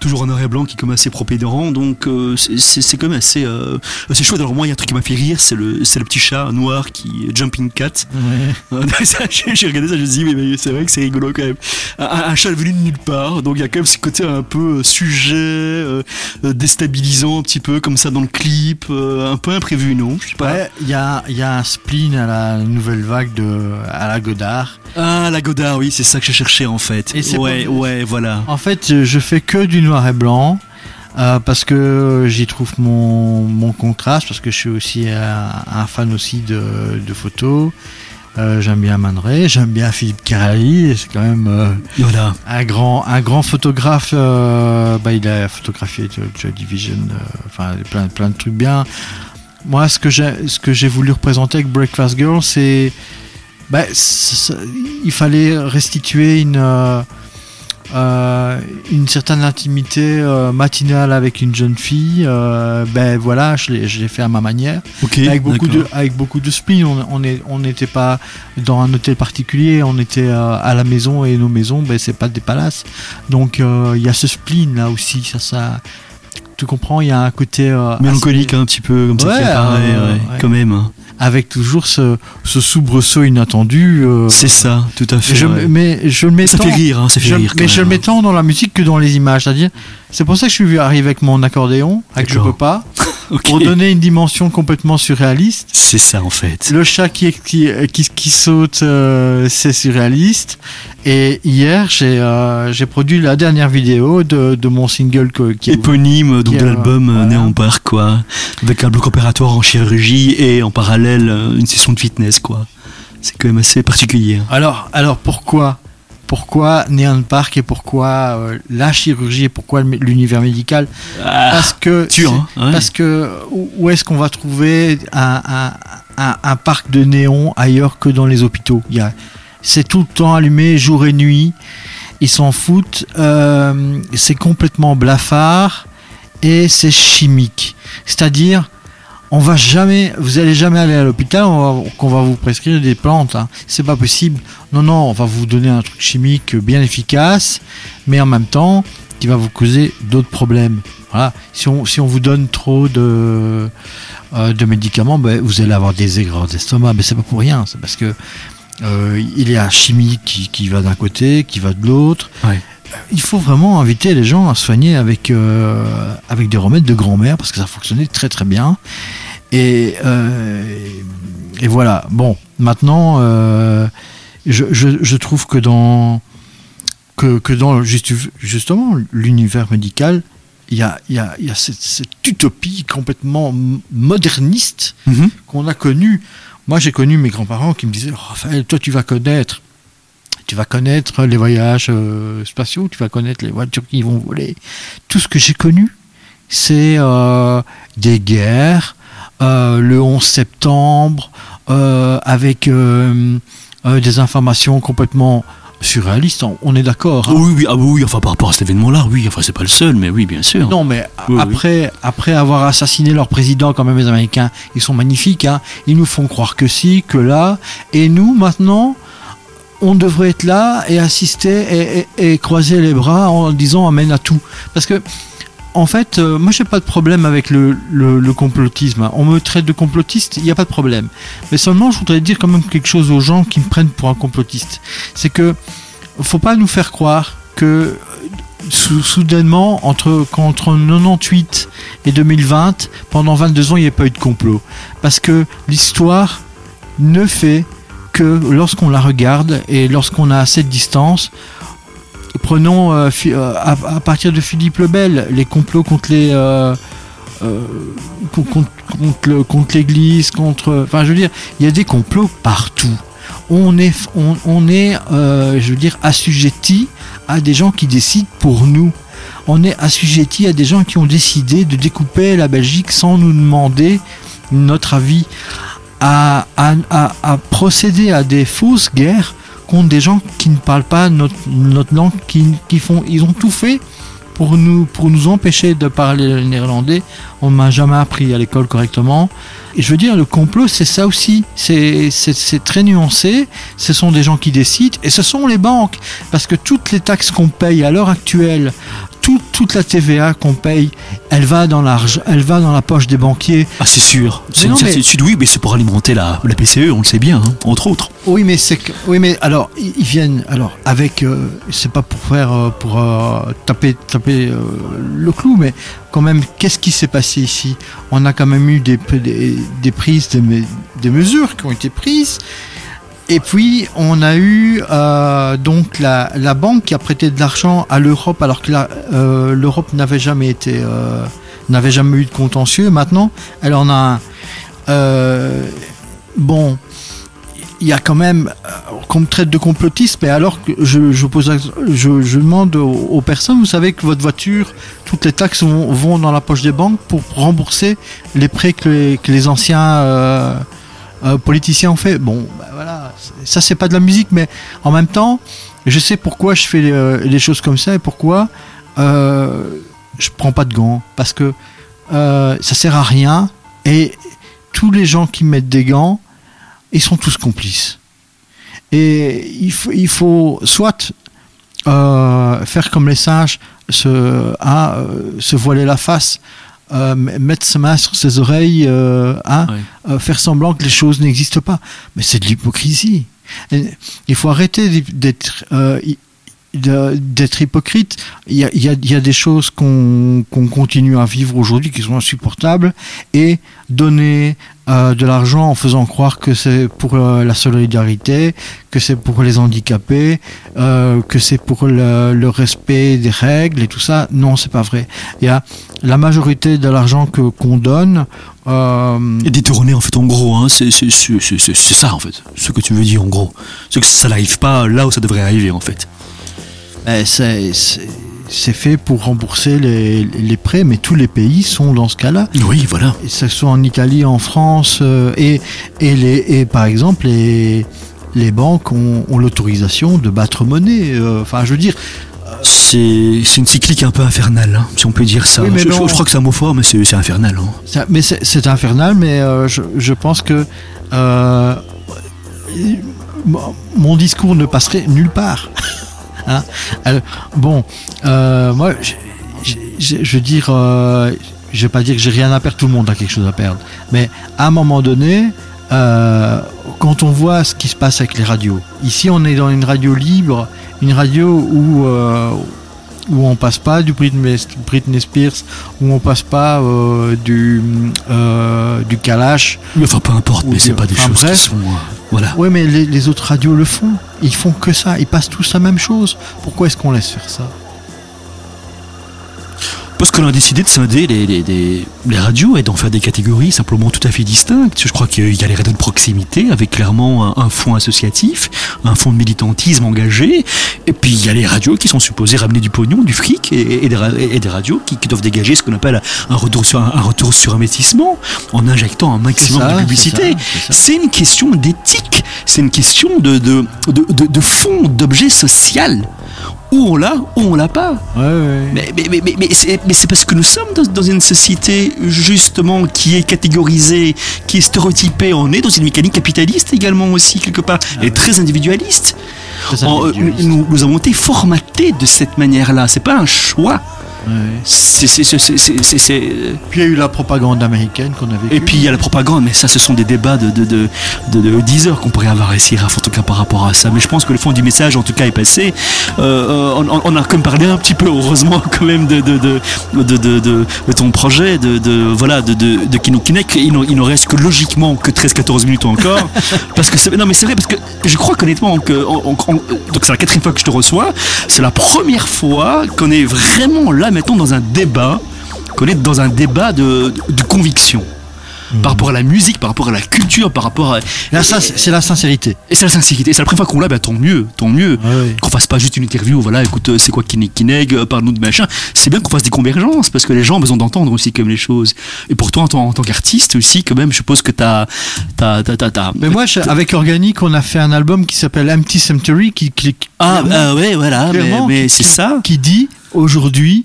toujours en noir et blanc qui est comme assez propédérant donc euh, c'est- quand même assez euh, assez chouette. Alors moi il y a un truc qui m'a fait rire c'est le c'est le petit chat noir qui jumping cat. Ouais. J'ai regardé ça je me suis dit mais, mais c'est vrai que c'est rigolo quand même. Un, un chat venu de nulle part donc il y a quand même ce côté un peu euh, sujet euh, déstabilisant un petit peu comme ça dans le clip un peu imprévu non? Je sais pas. Ouais, il y a, il y a un spleen à la nouvelle vague de à la Godard. ah la Godard oui c'est ça que je cherchais en fait. Et ouais ouais voilà. En fait, je- fais que du noir et blanc euh, parce que j'y trouve mon, mon contraste, parce que je suis aussi un, un fan aussi de, de photos. Euh, j'aime bien Man Ray, j'aime bien Philippe Carrelli, et c'est quand même euh, voilà un grand un grand photographe. euh, bah, il a photographié Joy Division, euh, enfin plein plein de trucs bien. Moi, ce que j'ai ce que j'ai voulu représenter avec Breakfast Girl, c'est bah, il fallait restituer une euh, une certaine intimité euh, matinale avec une jeune fille. euh, ben voilà, je l'ai je l'ai fait à ma manière ok avec beaucoup de avec beaucoup de spleen on on est on n'était pas dans un hôtel particulier on était à la maison et nos maisons ben c'est pas des palaces donc il y a ce spleen là aussi ça ça tu comprends il y a un côté mélancolique assez- un petit peu comme ça Ouais, ouais, ouais. quand même hein. Avec toujours ce ce soubresaut inattendu euh, C'est ça, tout à fait. je, ouais. mais je le mets Ça tant- fait rire, hein, ça fait je- rire. quand mais je le même. mets tant dans la musique que dans les images c'est-à-dire c'est pour ça que je suis arrivé avec mon accordéon avec je peux pas Ok. pour donner une dimension complètement surréaliste C'est ça en fait. Le chat qui, qui, qui, qui saute, euh, c'est surréaliste. Et hier, j'ai euh, j'ai produit la dernière vidéo de, de mon single que- qui est Éponyme donc de l'album euh, euh, voilà. Park, quoi. Avec un bloc opératoire en chirurgie et en parallèle euh, une session de fitness, quoi. C'est quand même assez particulier. hein. Alors, alors pourquoi pourquoi Neon Park et pourquoi euh, la chirurgie et pourquoi l'univers médical Ah, Parce que hein, ouais. parce que où est-ce qu'on va trouver un, un, un- un parc de néon ailleurs que dans les hôpitaux? C'est tout le temps allumé, jour et nuit. Ils s'en foutent. euh, c'est complètement blafard et c'est chimique. C'est-à-dire, on va jamais, vous allez jamais aller à l'hôpital, qu'on va vous prescrire des plantes. hein. C'est pas possible. Non, non, on va vous donner un truc chimique bien efficace, mais en même temps, qui va vous causer d'autres problèmes. Si on, vous donne trop de, euh, médicaments, ben, vous allez avoir des aigreurs d'estomac. Mais c'est pas pour rien. C'est parce que euh, il y a chimie qui, va d'un côté, qui va de l'autre. Il faut vraiment inviter les gens à soigner avec, euh, avec des remèdes de grand-mère parce que ça fonctionnait très très bien. Et, euh, et voilà. Bon, maintenant, euh, je, je, je trouve que dans, que, que dans juste- justement l'univers médical, il y a, y a, il y a cette, cette utopie complètement moderniste Mhm. qu'on a connue. Moi, j'ai connu mes grands-parents qui me disaient Oh, Raphaël, toi, tu vas connaître. Tu vas connaître les voyages euh, spatiaux, tu vas connaître les voitures qui vont voler. Tout ce que j'ai connu, c'est euh, des guerres, euh, le 11 septembre, avec des informations complètement surréalistes. On- est d'accord. hein. Oh, oui, oui, ah oui, enfin par rapport à cet événement-là, oui, enfin c'est pas le seul, mais oui, bien sûr. Non, mais Oui, oui. après, après avoir assassiné leur président, quand même, les Américains, ils sont magnifiques. Hein. Ils nous font croire que si, que là. Et nous, maintenant, on devrait être là et assister et, croiser les bras en disant amène à tout. Parce que, en fait, euh, moi, j'ai pas de problème avec le, complotisme. hein. On me traite de complotiste, il n'y a pas de problème. Mais seulement, je voudrais dire quand même quelque chose aux gens qui me prennent pour un complotiste. C'est que, faut pas nous faire croire que sou- soudainement, entre, entre 98 et 2020, pendant 22 ans, il n'y a pas eu de complot. Parce que l'histoire ne fait lorsqu'on la regarde et lorsqu'on a de distance, prenons euh, euh, à, partir de Philippe le Bel, les complots contre les... euh, con- contre, contre l'église, contre... Enfin, je veux dire, il y a des complots partout. on est, on, est je veux dire, assujetti à des gens qui décident pour nous. On est assujetti à des gens qui ont décidé de découper la Belgique sans nous demander notre avis, à, à, à, procéder à des fausses guerres contre des gens qui ne parlent pas notre, notre langue, qui, qui font, ils ont tout fait pour nous, pour nous empêcher de parler le néerlandais. On m'a jamais appris à l'école correctement. Et je veux dire, le complot, c'est ça aussi. C'est très nuancé. Ce sont des gens qui décident. Et ce sont les banques. Parce que toutes les taxes qu'on paye à l'heure actuelle, tout- toute la TVA qu'on paye, elle va dans l'argent, elle va dans la poche des banquiers. Ah, c'est sûr. C'est une mais- certitude, oui, mais c'est pour alimenter la, la PCE, on le sait bien, hein, entre autres. Oui, mais c'est que, oui, mais alors ils viennent alors avec, euh, c'est pas pour faire euh, pour euh, taper taper le clou, mais quand même, qu'est-ce qui s'est passé ici? On a quand même eu des des, des prises, des mesures qui ont été prises. Et puis on a eu euh, donc la, la banque qui a prêté de l'argent à l'Europe alors que euh, l'Europe n'avait jamais été euh, n'avait jamais eu de contentieux. Maintenant, elle en a un. Bon, il y a quand même, qu'on traite de complotiste, mais alors que je, je, pose, je, demande aux, personnes, vous savez que votre voiture, toutes les taxes vont, vont dans la poche des banques pour rembourser les prêts que les, que les anciens politiciens ont fait. Bon, bah voilà, ça c'est pas de la musique, mais en même temps, je sais pourquoi je fais les, les choses comme ça et pourquoi euh, je prends pas de gants, parce que euh, ça sert à rien et tous les gens qui mettent des gants, ils sont tous complices. Et il faut, il faut soit euh, faire comme les singes, se, hein, euh, se voiler la face, euh, mettre ses mains sur ses oreilles, euh, hein, euh, faire semblant que les choses n'existent pas. Mais c'est de l'hypocrisie. Il faut arrêter d'être euh, d'être hypocrite. Il y a, il y a- il y a des choses qu'on continue à vivre aujourd'hui qui sont insupportables et donner euh, de l'argent en faisant croire que c'est pour euh, la solidarité, que c'est pour les handicapés, euh, que c'est pour le, le respect des règles et tout ça. Non, c'est pas vrai. Il y a la majorité de l'argent que qu'on donne. euh, Et détourner, en fait, en gros, hein, c'est ça, en fait, ce que tu veux dire, en gros. C'est que ça n'arrive pas là où ça devrait arriver, en fait. Eh, c'est fait pour rembourser les, les prêts, mais tous les pays sont dans ce cas-là. Oui, voilà. Et ce soit en Italie, en France, euh, et, et, les, et par exemple, les, les banques ont, ont l'autorisation de battre monnaie. euh, Enfin, je veux dire, C'est une cyclique un peu infernale, hein, si on peut dire ça. Oui, mais je, je- non. je crois que c'est un mot fort, mais c'est infernal. hein. ça- mais c'est infernal, mais euh, je, je pense que euh, mon- discours ne passerait nulle part. Hein Alors, bon, euh, moi, je, veux dire, je vais pas dire que j'ai rien à perdre, tout le monde a quelque chose à perdre. Mais à un moment donné, euh, quand on voit ce qui se passe avec les radios, ici on est dans une radio libre, une radio où euh, où on passe pas du Britney, Spears, où on passe pas euh, du euh, du Kalash. Oui, Enfin, peu importe, mais c'est pas des enfin, choses bref. qui sont. voilà. Oui, mais les, les autres radios le font. Ils font que ça. Ils passent tous la même chose. Pourquoi est-ce qu'on laisse faire ça? Parce qu'on a décidé de scinder les, les, les- les radios et d'en faire des catégories simplement tout à fait distinctes. Je crois qu'il y a les radios de proximité avec clairement un, un fonds associatif, un fonds de militantisme engagé, et puis il y a les radios qui sont supposées ramener du pognon, du fric, et, et des, ra- et des radios qui, qui doivent dégager ce qu'on appelle un retour sur un, un retour sur investissement en injectant un maximum ça, de publicité. C'est une question d'éthique, c'est une question de, de, de, de, de fond, d'objet social. Où on l'a, où on l'a pas. Ouais, ouais. Mais, mais, mais, mais, mais c'est, parce que nous sommes dans, dans une société justement qui est catégorisée, qui est stéréotypée. On est dans une mécanique capitaliste également aussi quelque part, et très individualiste. Très En- euh, individualiste. nous, nous avons été formatés de cette manière-là. C'est pas un choix. C'est, Puis il y a eu la propagande américaine qu'on avait. Et puis il y a la propagande, mais ça, ce sont des débats de, de, de, de, de 10 heures qu'on pourrait avoir ici, Raph, en tout cas par rapport à ça. Mais je pense que le fond du message, en tout cas, est passé. Euh, euh, on, on a quand même parlé un petit peu, heureusement, quand même, de, de, ton projet, de, voilà, de, de. Il ne reste que logiquement que 13-14 minutes encore. parce que non, mais c'est vrai, parce que je crois qu'honnêtement, que, on- on- on- donc c'est la quatrième fois que je te reçois. C'est la première fois qu'on est vraiment là, mettons, dans un débat, qu'on est dans un débat de, de conviction. par rapport à la musique, par rapport à la culture, par rapport à. Là, ça, c'est la sincérité. Et c'est la sincérité. C'est la première fois qu'on l'a, bah, tant mieux, tant mieux. Ouais. Qu'on fasse pas juste une interview, voilà, écoute, euh, c'est quoi Kineg, Kineg, euh, parle-nous de machin. C'est bien qu'on fasse des convergences, parce que les gens ont besoin d'entendre aussi comme les choses. Et pour toi, en tant, qu'artiste aussi, quand même, je suppose que t'as. t'as, t'as, t'as- Mais moi, je- avec Organic, on a fait un album qui s'appelle Empty Cemetery qui, qui, Ah, clairement- ah ouais, voilà, mais, mais qui- c'est qui- ça. qui dit aujourd'hui,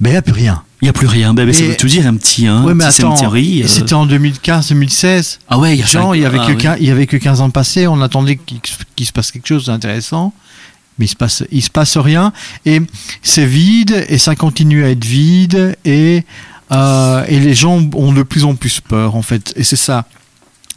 ben il n'y a plus rien. Il n'y a plus rien. Ben, ben, ça veut tout dire, un petit. Hein, ouais, mais petit attends, euh. c'était en 2015-2016. Ah ouais, il y a Genre, il y avait ah que ouais. 15 il y avait que 15 ans passés, on attendait qu'il se passe quelque chose d'intéressant, mais il se passe, il se passe rien, et c'est vide, et ça continue à être vide, et, euh, et les gens ont de plus en plus peur, en fait, et c'est ça.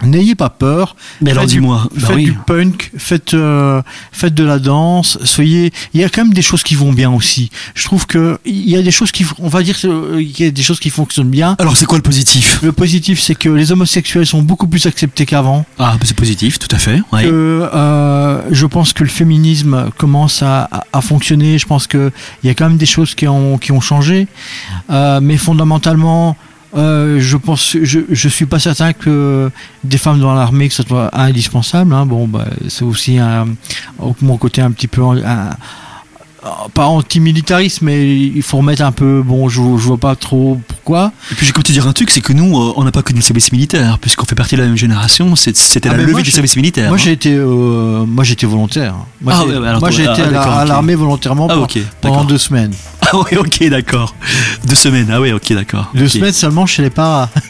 N'ayez pas peur. Mais alors Faites du- dis-moi, bah faites oui. du punk, faites, euh, faites de la danse, soyez. Il y a quand même des choses qui vont bien aussi. Je trouve que il y a des choses qui, on va dire, euh, il y a des choses qui fonctionnent bien. Alors, c'est quoi le positif? Le positif, c'est que les homosexuels sont beaucoup plus acceptés qu'avant. Ah, ben, c'est positif, tout à fait. Ouais. Que, euh, je pense que le féminisme commence à, à- à fonctionner. Je pense que il y a quand même des choses qui ont, qui ont changé. Euh, mais fondamentalement, euh, je pense, je, je suis pas certain que des femmes dans l'armée que ce soit indispensable. hein. Bon, bah, c'est aussi un, mon côté un petit peu un- pas anti-militariste, mais il faut remettre un peu. Bon, je, je vois pas trop pourquoi. Et puis j'ai comme te dire un truc, c'est que nous, euh, on n'a pas connu le service militaire, puisqu'on fait partie de la même génération. C'était Ah, la levée moi, du service militaire. Moi hein. j'ai été, euh, moi j'étais volontaire. Moi Ah ouais, j'ai ah, été à l'armée volontairement Ah pendant, deux semaines. Ah oui, ok, d'accord. Deux semaines, ah ouais, ok, d'accord. Deux semaines seulement chez les paras.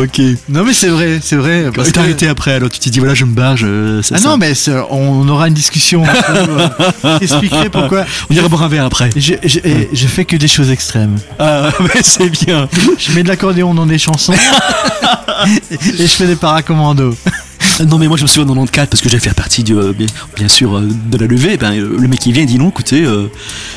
Ok. non mais c'est vrai, c'est vrai. parce que- arrêté après, alors tu t'es dit, voilà, je me barre, je. Ah ça- non mais on aura une discussion. un peu, J'expliquerai pourquoi. On ira boire un verre après. Je, je, et je fais que des choses extrêmes. Ah, mais c'est bien. Je mets de l'accordéon dans des chansons et je fais des paracommandos. Non, mais moi je me souviens en 94 parce que j'ai fait partie du, euh, bien, bien sûr euh, de la levée. Ben, euh, le mec il vient il dit non, écoutez,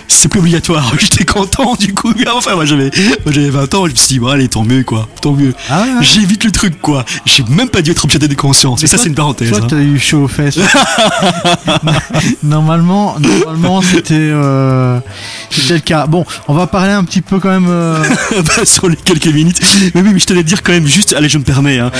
c'est plus obligatoire. J'étais content du coup. Enfin, moi j'avais, moi j'avais 20 ans. Je me suis dit, bon, allez, tant mieux quoi, tant mieux. Ah ouais. J'évite le truc quoi. J'ai même pas dû être objet de conscience. Mais ça, c'est une parenthèse. Toi, hein. t'as eu chaud aux fesses. normalement, normalement, c'était, c'était le cas. Bon, on va parler un petit peu quand même. Bah, sur les quelques minutes. Mais oui, mais je tenais te dire quand même juste, allez, je me permets. Hein.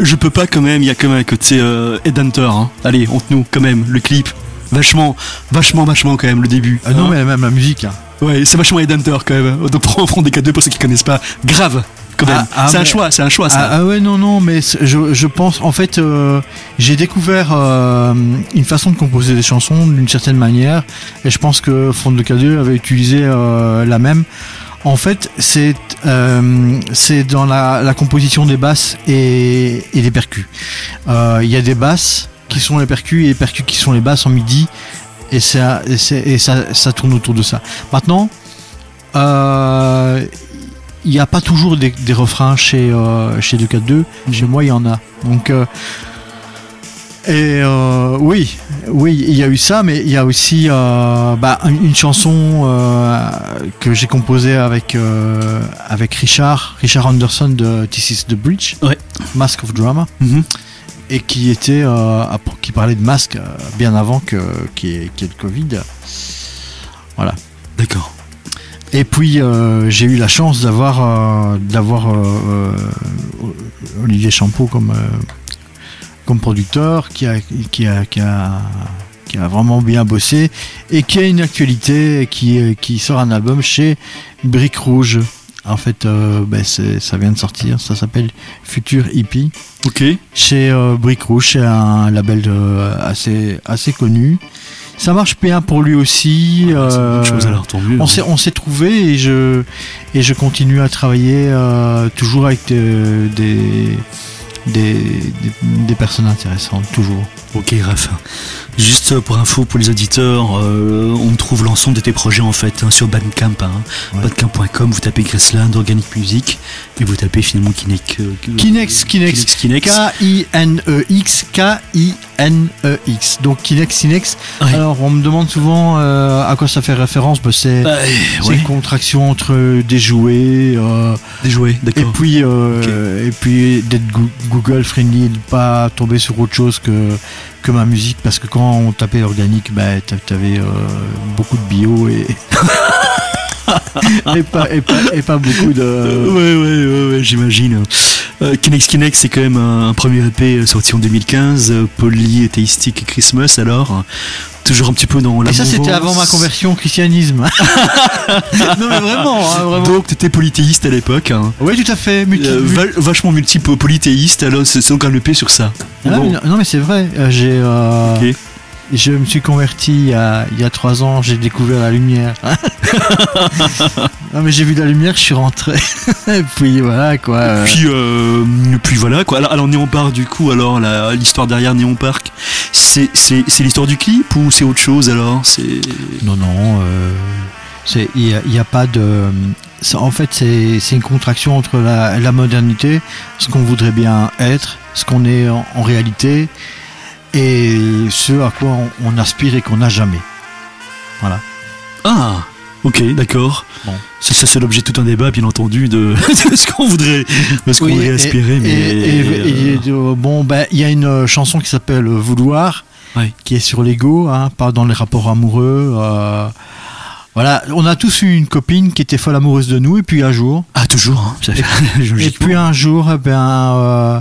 Je peux pas quand même. Il y a quand même côté euh, Headhunter. Hein. Allez, honte-nous quand même. Le clip, vachement, vachement, vachement quand même le début. Ah non, hein. mais même la musique. hein. Ouais, c'est vachement Headhunter quand même. Donc prends front des K2 pour ceux qui connaissent pas. Grave, quand même. Ah, ah, c'est un choix, c'est un choix ça. Ah, ah ouais, non, non, mais je, je pense, en fait, euh, j'ai découvert euh, une façon de composer des chansons d'une certaine manière, et je pense que Front de K2 avait utilisé euh, la même. En fait, c'est euh, c'est dans la, composition des basses et, des percus. Euh, Il y a des basses qui sont les percus et les percus qui sont les basses en midi, et, ça, et, ça, ça tourne autour de ça. Maintenant, euh, il n'y a pas toujours des, des refrains chez, euh, chez 242. Chez moi, il y en a. Donc, euh, et euh, oui, oui, il y a eu ça, mais il y a aussi euh, bah, une chanson euh, que j'ai composée avec, avec Richard, Richard Anderson de This is the Bridge, Ouais. Mask of Drama, Mhm. et qui était qui parlait de masque bien avant qu'il y, ait- qu'il y ait le Covid. D'accord. Et puis j'ai eu la chance d'avoir d'avoir Olivier Champeau comme comme producteur qui a qui a, qui a qui a vraiment bien bossé et qui a une actualité qui qui sort un album chez Brique Rouge. En fait, euh, ben, ça vient de sortir. Ça s'appelle Future Hippie Ok. chez euh, Brick Rouge, c'est un label de- assez assez connu. Ça marche bien pour lui aussi. Bonne euh, chose mieux. on s'est on s'est trouvé et je et je continue à travailler euh, toujours avec de- des, des, des personnes intéressantes toujours. Ok, Raph. Juste pour info pour les auditeurs, euh, on trouve l'ensemble de tes projets en fait hein, sur Bandcamp. Hein. Ouais. Bandcamp.com, vous tapez Graceland, Organic Music, et vous tapez finalement Kinek. euh, Kinex, Kinex, Kinex. K-I-N-E-X, K-I-N-E-X. Donc Kinex, Kinex. Ouais. Alors on me demande souvent euh, à quoi ça fait référence. Bah, c'est Bah, c'est ouais, une contraction entre des jouets. euh, des jouets, Et d'accord. puis, euh, et puis d'être Goo- Google friendly, de pas tomber sur autre chose que, que ma musique, parce que quand on tapait organique, bah, t'a- t'avais euh, beaucoup de bio et et, pas, et, pas, et pas beaucoup de. ouais, ouais, ouais, ouais, j'imagine. Euh, Kinex Kinex, c'est quand même un, un premier EP sorti en 2015. euh, Polythéistique Christmas, alors. euh, Toujours un petit peu dans la Et ça, c'était avant ma conversion au christianisme. non, mais vraiment, hein, vraiment. Donc, t'étais polythéiste à l'époque. Hein. Oui, tout à fait. multi- Euh, va- vachement multiple polythéiste, alors c'est donc un EP sur ça. Ah, Bon. mais non, non, mais c'est vrai. euh, j'ai, euh, Ok. Je me suis converti il y a, il y a trois ans. J'ai découvert la lumière. non, mais j'ai vu la lumière, je suis rentré. Et puis voilà quoi. euh, Puis, euh, puis voilà quoi. Alors, alors Néon Park, du coup, alors l'histoire derrière Néon Park, c'est l'histoire du clip ou c'est autre chose alors? C'est Non, non. euh, Il n'y a, il y a pas de. En fait, c'est c'est une contraction entre la, la modernité, ce qu'on voudrait bien être, ce qu'on est en, en réalité, et ce à quoi on, on aspire et qu'on n'a jamais. Voilà. ah. Ok, d'accord. Bon. Ça, ça, c'est l'objet de tout un débat, bien entendu, de, de ce qu'on voudrait, de ce qu'on Oui, voudrait et- aspirer. et- mais et- et- et, euh, bon, ben, il y a une euh, chanson qui s'appelle euh, Vouloir, qui est sur l'ego, hein, pas dans les rapports amoureux. euh, voilà, on a tous eu une copine qui était folle amoureuse de nous, et puis un jour, ah toujours. Hein, ça fait et puis un jour, eh ben, euh,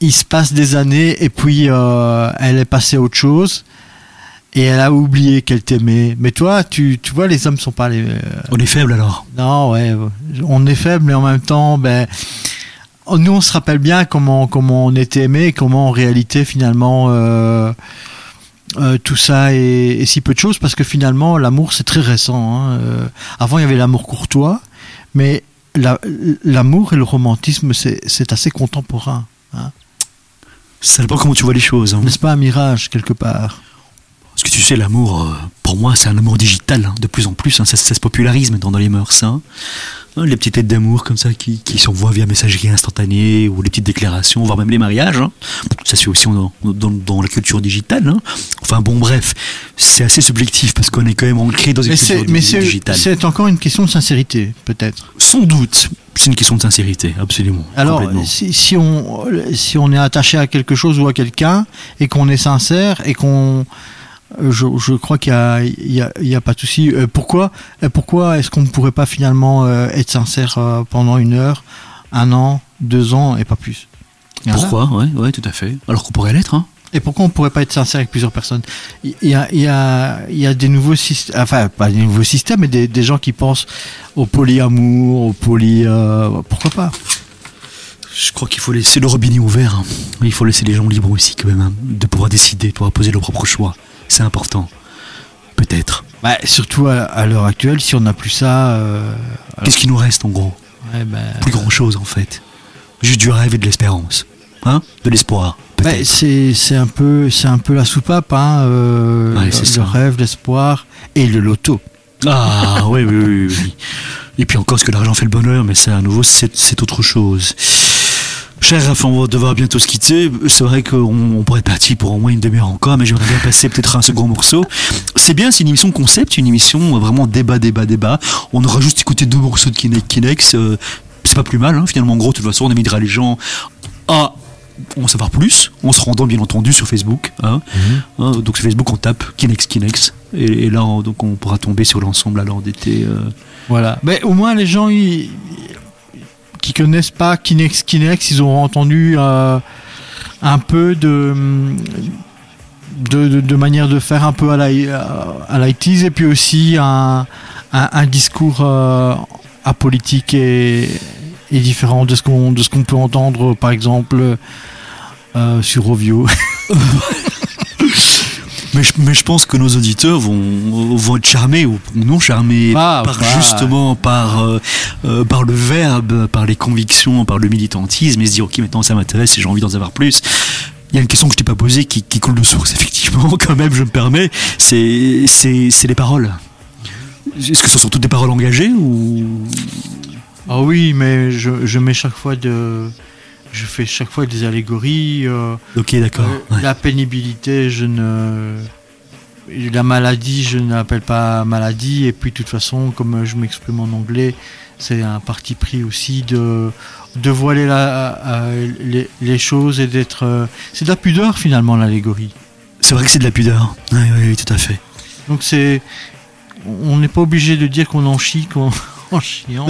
il se passe des années, et puis euh, elle est passée à autre chose. Et elle a oublié qu'elle t'aimait. Mais toi, tu, tu vois, les hommes sont pas les. euh, On est faible alors. non, ouais, on est faible, mais en même temps, ben, nous, on se rappelle bien comment, comment on était aimé, et comment en réalité, finalement, euh, euh, tout ça est, est si peu de choses, parce que finalement, l'amour, c'est très récent. hein. Euh, avant, il y avait l'amour courtois, mais la- l'amour et le romantisme, c'est c'est assez contemporain. Ça dépend comment tu vois les choses. hein. N'est-ce pas un mirage, quelque part Parce que tu sais, l'amour, euh, pour moi, c'est un amour digital, hein, de plus en plus. hein, ça, ça se popularise maintenant dans les mœurs. Hein. Les petites têtes d'amour comme ça qui, qui s'envoient via messagerie instantanée ou les petites déclarations, voire même les mariages. hein. Ça se fait aussi dans, dans- dans la culture digitale. hein. Enfin bon, bref, c'est assez subjectif parce qu'on est quand même ancré dans une Mais culture c'est di- mais c'est- digitale. c'est encore une question de sincérité, peut-être. Sans doute, c'est une question de sincérité, absolument. Alors, si on, si on est attaché à quelque chose ou à quelqu'un et qu'on est sincère et qu'on. Euh, Je, je crois qu'il n'y a, pas de souci. Euh, pourquoi euh, pourquoi est-ce qu'on ne pourrait pas finalement être sincère pendant une heure, un an, deux ans et pas plus? Pourquoi? Ouais, ouais, tout à fait. Alors qu'on pourrait l'être. Hein. Et pourquoi on ne pourrait pas être sincère avec plusieurs personnes? Il y a, il y, a, il y a des nouveaux systèmes, enfin pas des nouveaux systèmes, mais des, des gens qui pensent au polyamour, au poly... euh, pourquoi pas? Je crois qu'il faut laisser le robinet ouvert. hein. Il faut laisser les gens libres aussi, quand même, hein, de pouvoir décider, de pouvoir poser leur propre choix. C'est important. Peut-être. Bah, surtout à, à l'heure actuelle, si on n'a plus ça, euh, Qu'est-ce qui nous reste, en gros? Ouais, bah, Plus grand chose, en fait. Juste du rêve et de l'espérance. Hein? De l'espoir, bah, peut-être. c'est c'est un peu c'est un peu la soupape, hein, euh, Ouais, le, c'est rêve, l'espoir et le loto. Ah, oui, oui, oui, oui. Et puis encore, ce que l'argent fait le bonheur, mais ça, à nouveau, c'est c'est autre chose. Cher Raph, on va devoir bientôt se quitter. C'est vrai qu'on on pourrait partir pour au moins une demi-heure encore, mais j'aimerais bien passer peut-être un second morceau. C'est bien, c'est une émission concept, une émission vraiment débat, débat, débat. On aura juste écouté deux morceaux de Kinex. Kinex euh, c'est pas plus mal, hein, finalement. En gros, de toute façon, on invitera les gens à en savoir plus, en se rendant bien entendu sur Facebook. hein. Hein, donc sur Facebook, on tape Kinex Kinex. Et, et là, on, donc, on pourra tomber sur l'ensemble alors d'été. euh, Voilà. Mais au moins les gens ils- qui connaissent pas Kinex Kinex, ils auront entendu euh, un peu de de, de- manière de faire un peu à la à la 80s, et puis aussi un, un, un discours euh, apolitique et, et différent de ce qu'on de ce qu'on peut entendre par exemple euh, sur Ovio. Mais je, mais je pense que nos auditeurs vont, vont être charmés ou non charmés Ah, par bah. justement par, euh, euh, par le verbe, par les convictions, par le militantisme et se dire ok maintenant ça m'intéresse et j'ai envie d'en savoir plus. Il y a une question que je t'ai pas posée qui, qui coule de source effectivement quand même je me permets, c'est c'est c'est les paroles. Est-ce que ce sont toutes des paroles engagées ou? Ah oui, mais je, je mets chaque fois de je fais chaque fois des allégories. euh, ok d'accord. Euh, ouais. La pénibilité, je ne. La maladie, je n'appelle pas maladie. Et puis, de toute façon, comme je m'exprime en anglais, c'est un parti pris aussi de, de voiler la, euh, les, les choses et d'être. euh, c'est de la pudeur, finalement, l'allégorie. C'est vrai que c'est de la pudeur. Oui oui oui tout à fait. Donc, c'est. on n'est pas obligé de dire qu'on en chie qu'en chiant.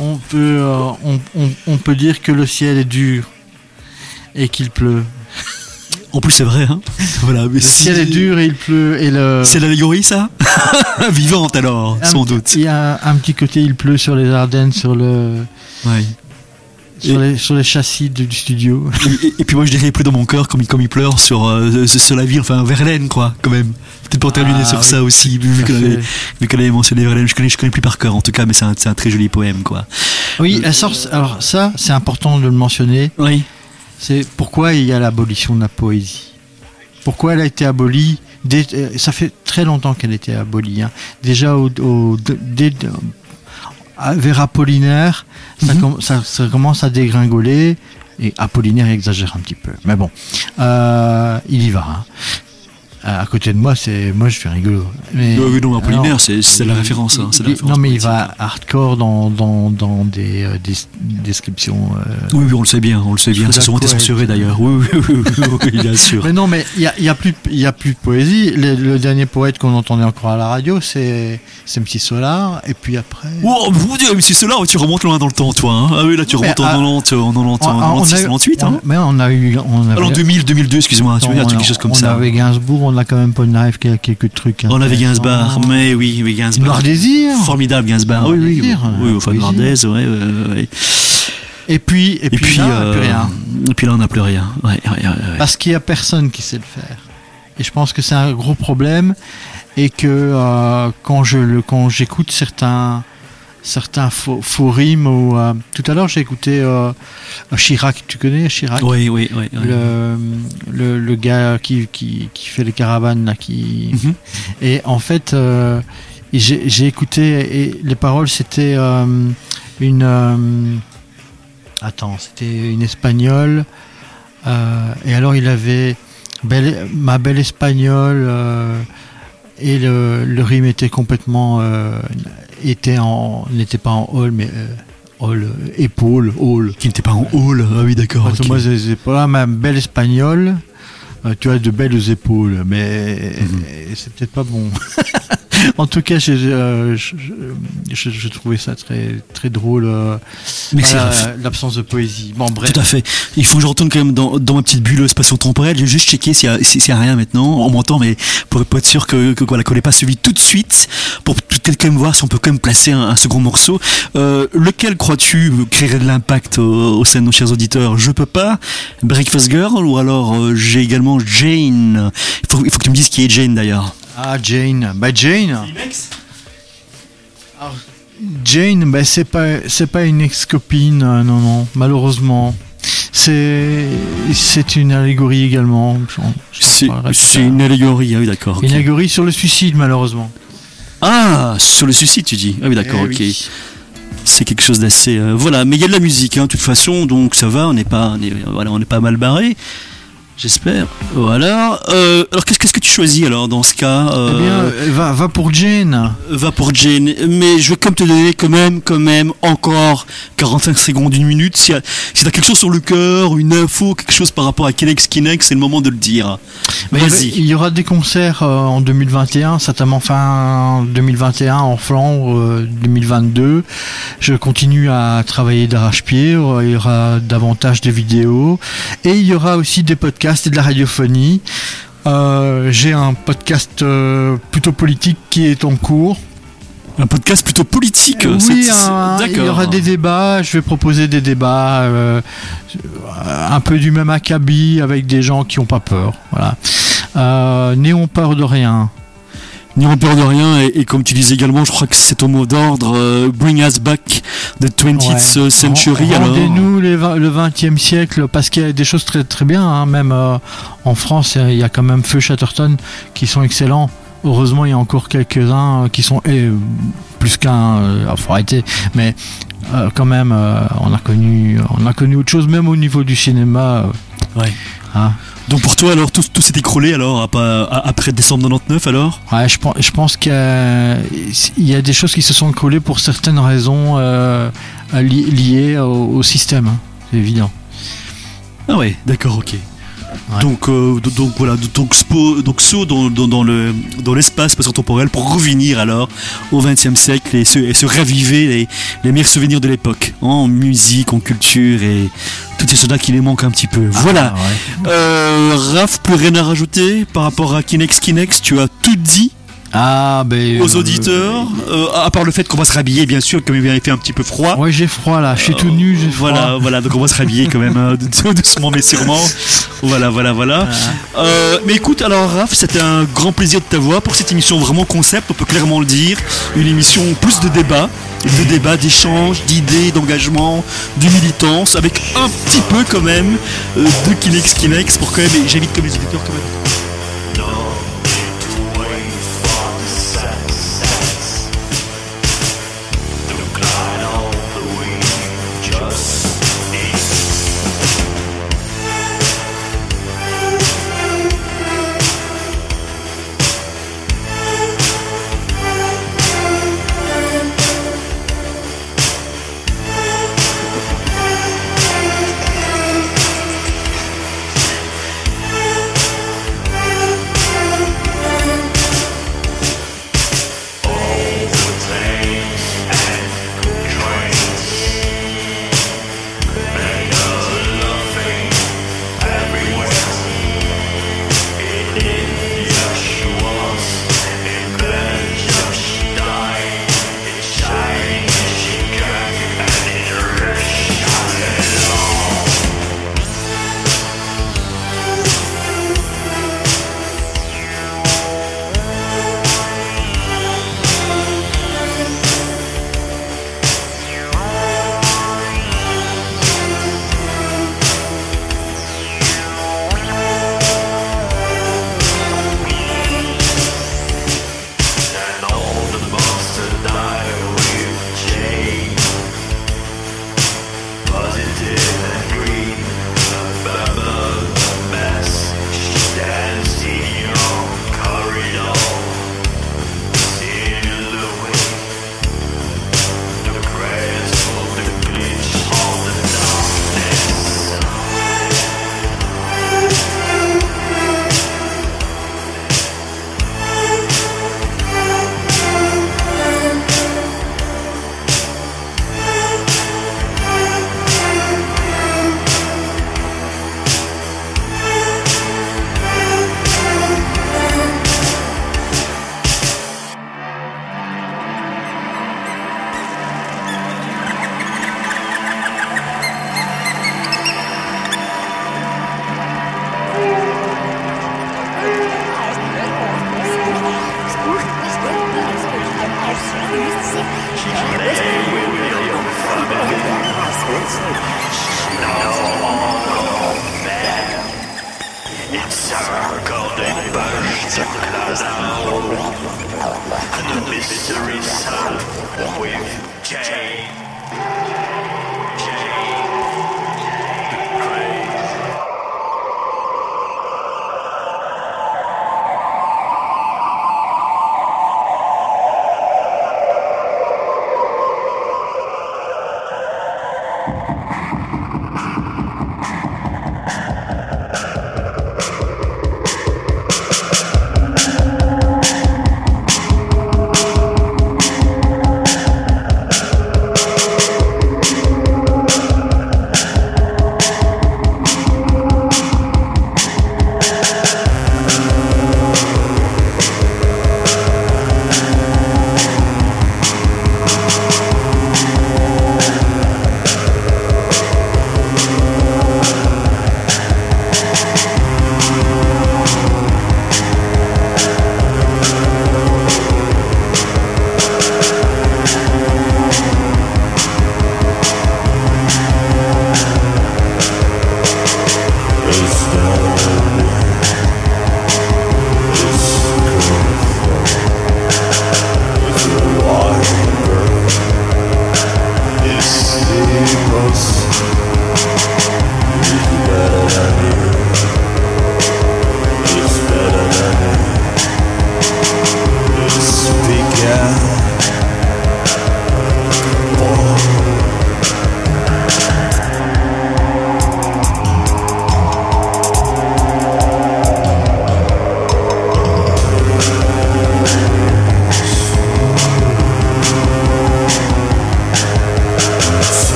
on, peut, euh, on, on- on peut dire que le ciel est dur et qu'il pleut. En plus, c'est vrai, hein. Voilà, mais Le si- ciel est dur et il pleut. Et le, C'est l'allégorie, ça Vivante alors, un sans doute. Il y a un petit côté, il pleut sur les Ardennes, sur, le, Ouais. Sur, les, sur les châssis du, studio. Et, et- et puis moi, je dirais, pleut dans mon cœur comme il, comme il pleure sur, euh, sur la ville, enfin Verlaine, quoi, quand même. Peut-être pour terminer Ah, sur oui. ça aussi, vu, qu'elle avait, qu'elle avait mentionné Verlaine. Je connais, je connais plus par cœur, en tout cas, mais c'est un, un très joli poème, quoi. Oui, sorte, alors ça, c'est important de le mentionner. Oui. C'est pourquoi il y a l'abolition de la poésie. Pourquoi elle a été abolie dès- euh, Ça fait très longtemps qu'elle était abolie. hein. Déjà au, dès- vers Apollinaire, ça, Mhm. ça commence à dégringoler. Et Apollinaire exagère un petit peu. Mais bon, euh, il y va. hein. À côté de moi, c'est moi je suis rigolo. Mais, Euh, oui, non, Apollinaire, c'est la référence. hein, la référence non, mais il va hardcore dans, dans, dans des, euh, des descriptions. euh, Oui, oui, on le sait bien, on le sait bien. Ça a sûrement été censuré d'ailleurs. Oui, oui, oui, oui, oui, bien sûr. Mais non, mais il n'y a, y a, plus y a plus de poésie. Le, le dernier poète qu'on entendait encore à la radio, c'est c'est MC Solar. Et puis après. Oh, mon dieu, c'est cela, tu remontes loin dans le temps, toi. hein. Ah oui, là, tu remontes en ah, 90, en 90, on- en on 96, a eu- 98. on- Hein. Mais on a eu. On avait, Alors 2000, 2002, excuse-moi, tu veux dire on, quelque chose comme on ça. avait Gainsbourg, on a quand même Polnareff qui a quelques trucs. On avait. Gainsbar, mais oui, oui, Gainsbar. Noir Désir. Formidable Gainsbar. Noir Oui, oui, Désir, oui, euh, enfin poésie. Noirdaise, ouais, ouais, ouais. Et puis, et Et puis, puis, là, euh, plus rien. et puis là, on n'a plus rien. Ouais. Parce qu'il n'y a personne qui sait le faire. Et je pense que c'est un gros problème. Et que euh, quand je le quand j'écoute certains certains rimes ou euh, tout à l'heure j'ai écouté euh, Chirac, tu connais Chirac? Oui, oui, oui. oui. le, le, le gars qui, qui, qui fait les caravanes là, qui Mhm. et en fait euh, j'ai j'ai écouté et les paroles c'était une attends c'était une espagnole et alors il avait belle, ma belle espagnole et le, le rime était complètement euh, était en n'était pas en hall mais euh, hall euh, épaule hall Qui n'était pas en hall. Ah oui, d'accord. parce que ok. moi, c'est c'est pas ma belle espagnole. euh, tu as de belles épaules, mais Mhm. c'est peut-être pas bon. en tout cas, j'ai, euh, je, je- je- je trouvais ça très, très drôle. euh, voilà, l'absence de poésie. Bon, bref. Tout à fait. Il faut que je retourne quand même dans, dans ma petite bulle spatio-temporelle. J'ai juste checké s'il y, a- s'il y a rien maintenant. On m'entend, mais pour, pour être sûr que, que voilà, qu'on n'ait pas suivi tout de suite, pour peut-être quand même voir si on peut quand même placer un, un second morceau. Euh, lequel crois-tu créerait de l'impact au, au sein de nos chers auditeurs? Je peux pas. Breakfast Girl ou alors euh, j'ai également Jane. Il faut, il faut que tu me dises qui est Jane d'ailleurs. Ah, Jane. Bah, Jane. Alors, Jane, bah, c'est pas, c'est pas une ex-copine, euh, non, non, malheureusement. C'est, c'est une allégorie également. C'est une allégorie. Ah oui, d'accord. Une allégorie sur le suicide, malheureusement. Ah, sur le suicide, tu dis. Ah oui, d'accord, Eh ok. oui. C'est quelque chose d'assez euh, voilà, mais il y a de la musique, hein, de toute façon, donc ça va, on n'est pas, on est, voilà, on n'est pas mal barré. J'espère. Voilà. Euh, alors qu'est-ce qu'est-ce que tu choisis alors dans ce cas Eh euh, bien, euh, va, va pour Jane. Va pour Jane. Mais je vais comme te donner quand même, quand même, encore 45 secondes, une minute. Si, si t'as quelque chose sur le cœur, une info, quelque chose par rapport à Kinex Kinex, c'est le moment de le dire. Mais Vas-y. Il y aura des concerts en 2021, certainement fin 2021 en Flandre, euh, 2022. Je continue à travailler d'arrache-pied. Il y aura davantage de vidéos et il y aura aussi des podcasts et de la radiophonie. Euh, J'ai un podcast euh, plutôt politique qui est en cours. Un podcast plutôt politique. oui, c'est- c'est- un- il y aura des débats. Je vais proposer des débats euh, un peu du même acabit avec des gens qui n'ont pas peur. Voilà. Euh, N'ayons peur de rien. N'ayons peur de rien, et, et comme tu disais également, je crois que c'est au mot d'ordre, euh, Bring Us Back the 20th Ouais. Century. alors. Rendez-nous le 20e siècle parce qu'il y a des choses très très bien. hein. Même euh, en France, il y a quand même Feu Chatterton qui sont excellents. Heureusement, il y a encore quelques-uns euh, qui sont eh, plus qu'un. Euh, ah, faut arrêter. Mais euh, quand même, euh, on a connu, on a connu autre chose, même au niveau du cinéma. euh, Ouais. hein. Donc pour toi, alors, tout, tout s'est écroulé alors, après décembre 99 alors? Ouais, je pense, je pense qu'il y, a- des choses qui se sont écroulées pour certaines raisons euh, li- liées au, au système. hein. C'est évident. Ah ouais, d'accord, ok. Ouais. Donc, euh, donc voilà, donc, spo- donc saut dans, dans, dans le dans l'espace temporel pour revenir alors au XXe siècle et se, et se raviver les, les meilleurs souvenirs de l'époque en musique, en culture et toutes ces choses-là qui les manquent un petit peu. Voilà. Ah, ouais. Euh, Raph, plus rien à rajouter par rapport à Kinex Kinex, tu as tout dit? Ah, ben. aux euh, auditeurs, euh, à part le fait qu'on va se rhabiller bien sûr, comme il avait fait un petit peu froid. Ouais, j'ai froid là. Je suis tout nu, j'ai froid. Voilà, voilà, donc on va se rhabiller quand même doucement mais sûrement. Voilà, voilà, voilà. Euh, mais écoute, alors Raph, c'était un grand plaisir de t'avoir pour cette émission vraiment concept, on peut clairement le dire. Une émission plus de débat, de débat, d'échange, d'idées, d'engagement, de militance, avec un petit peu quand même euh, de Kinex Kinex pour quand même, j'invite comme les auditeurs quand même.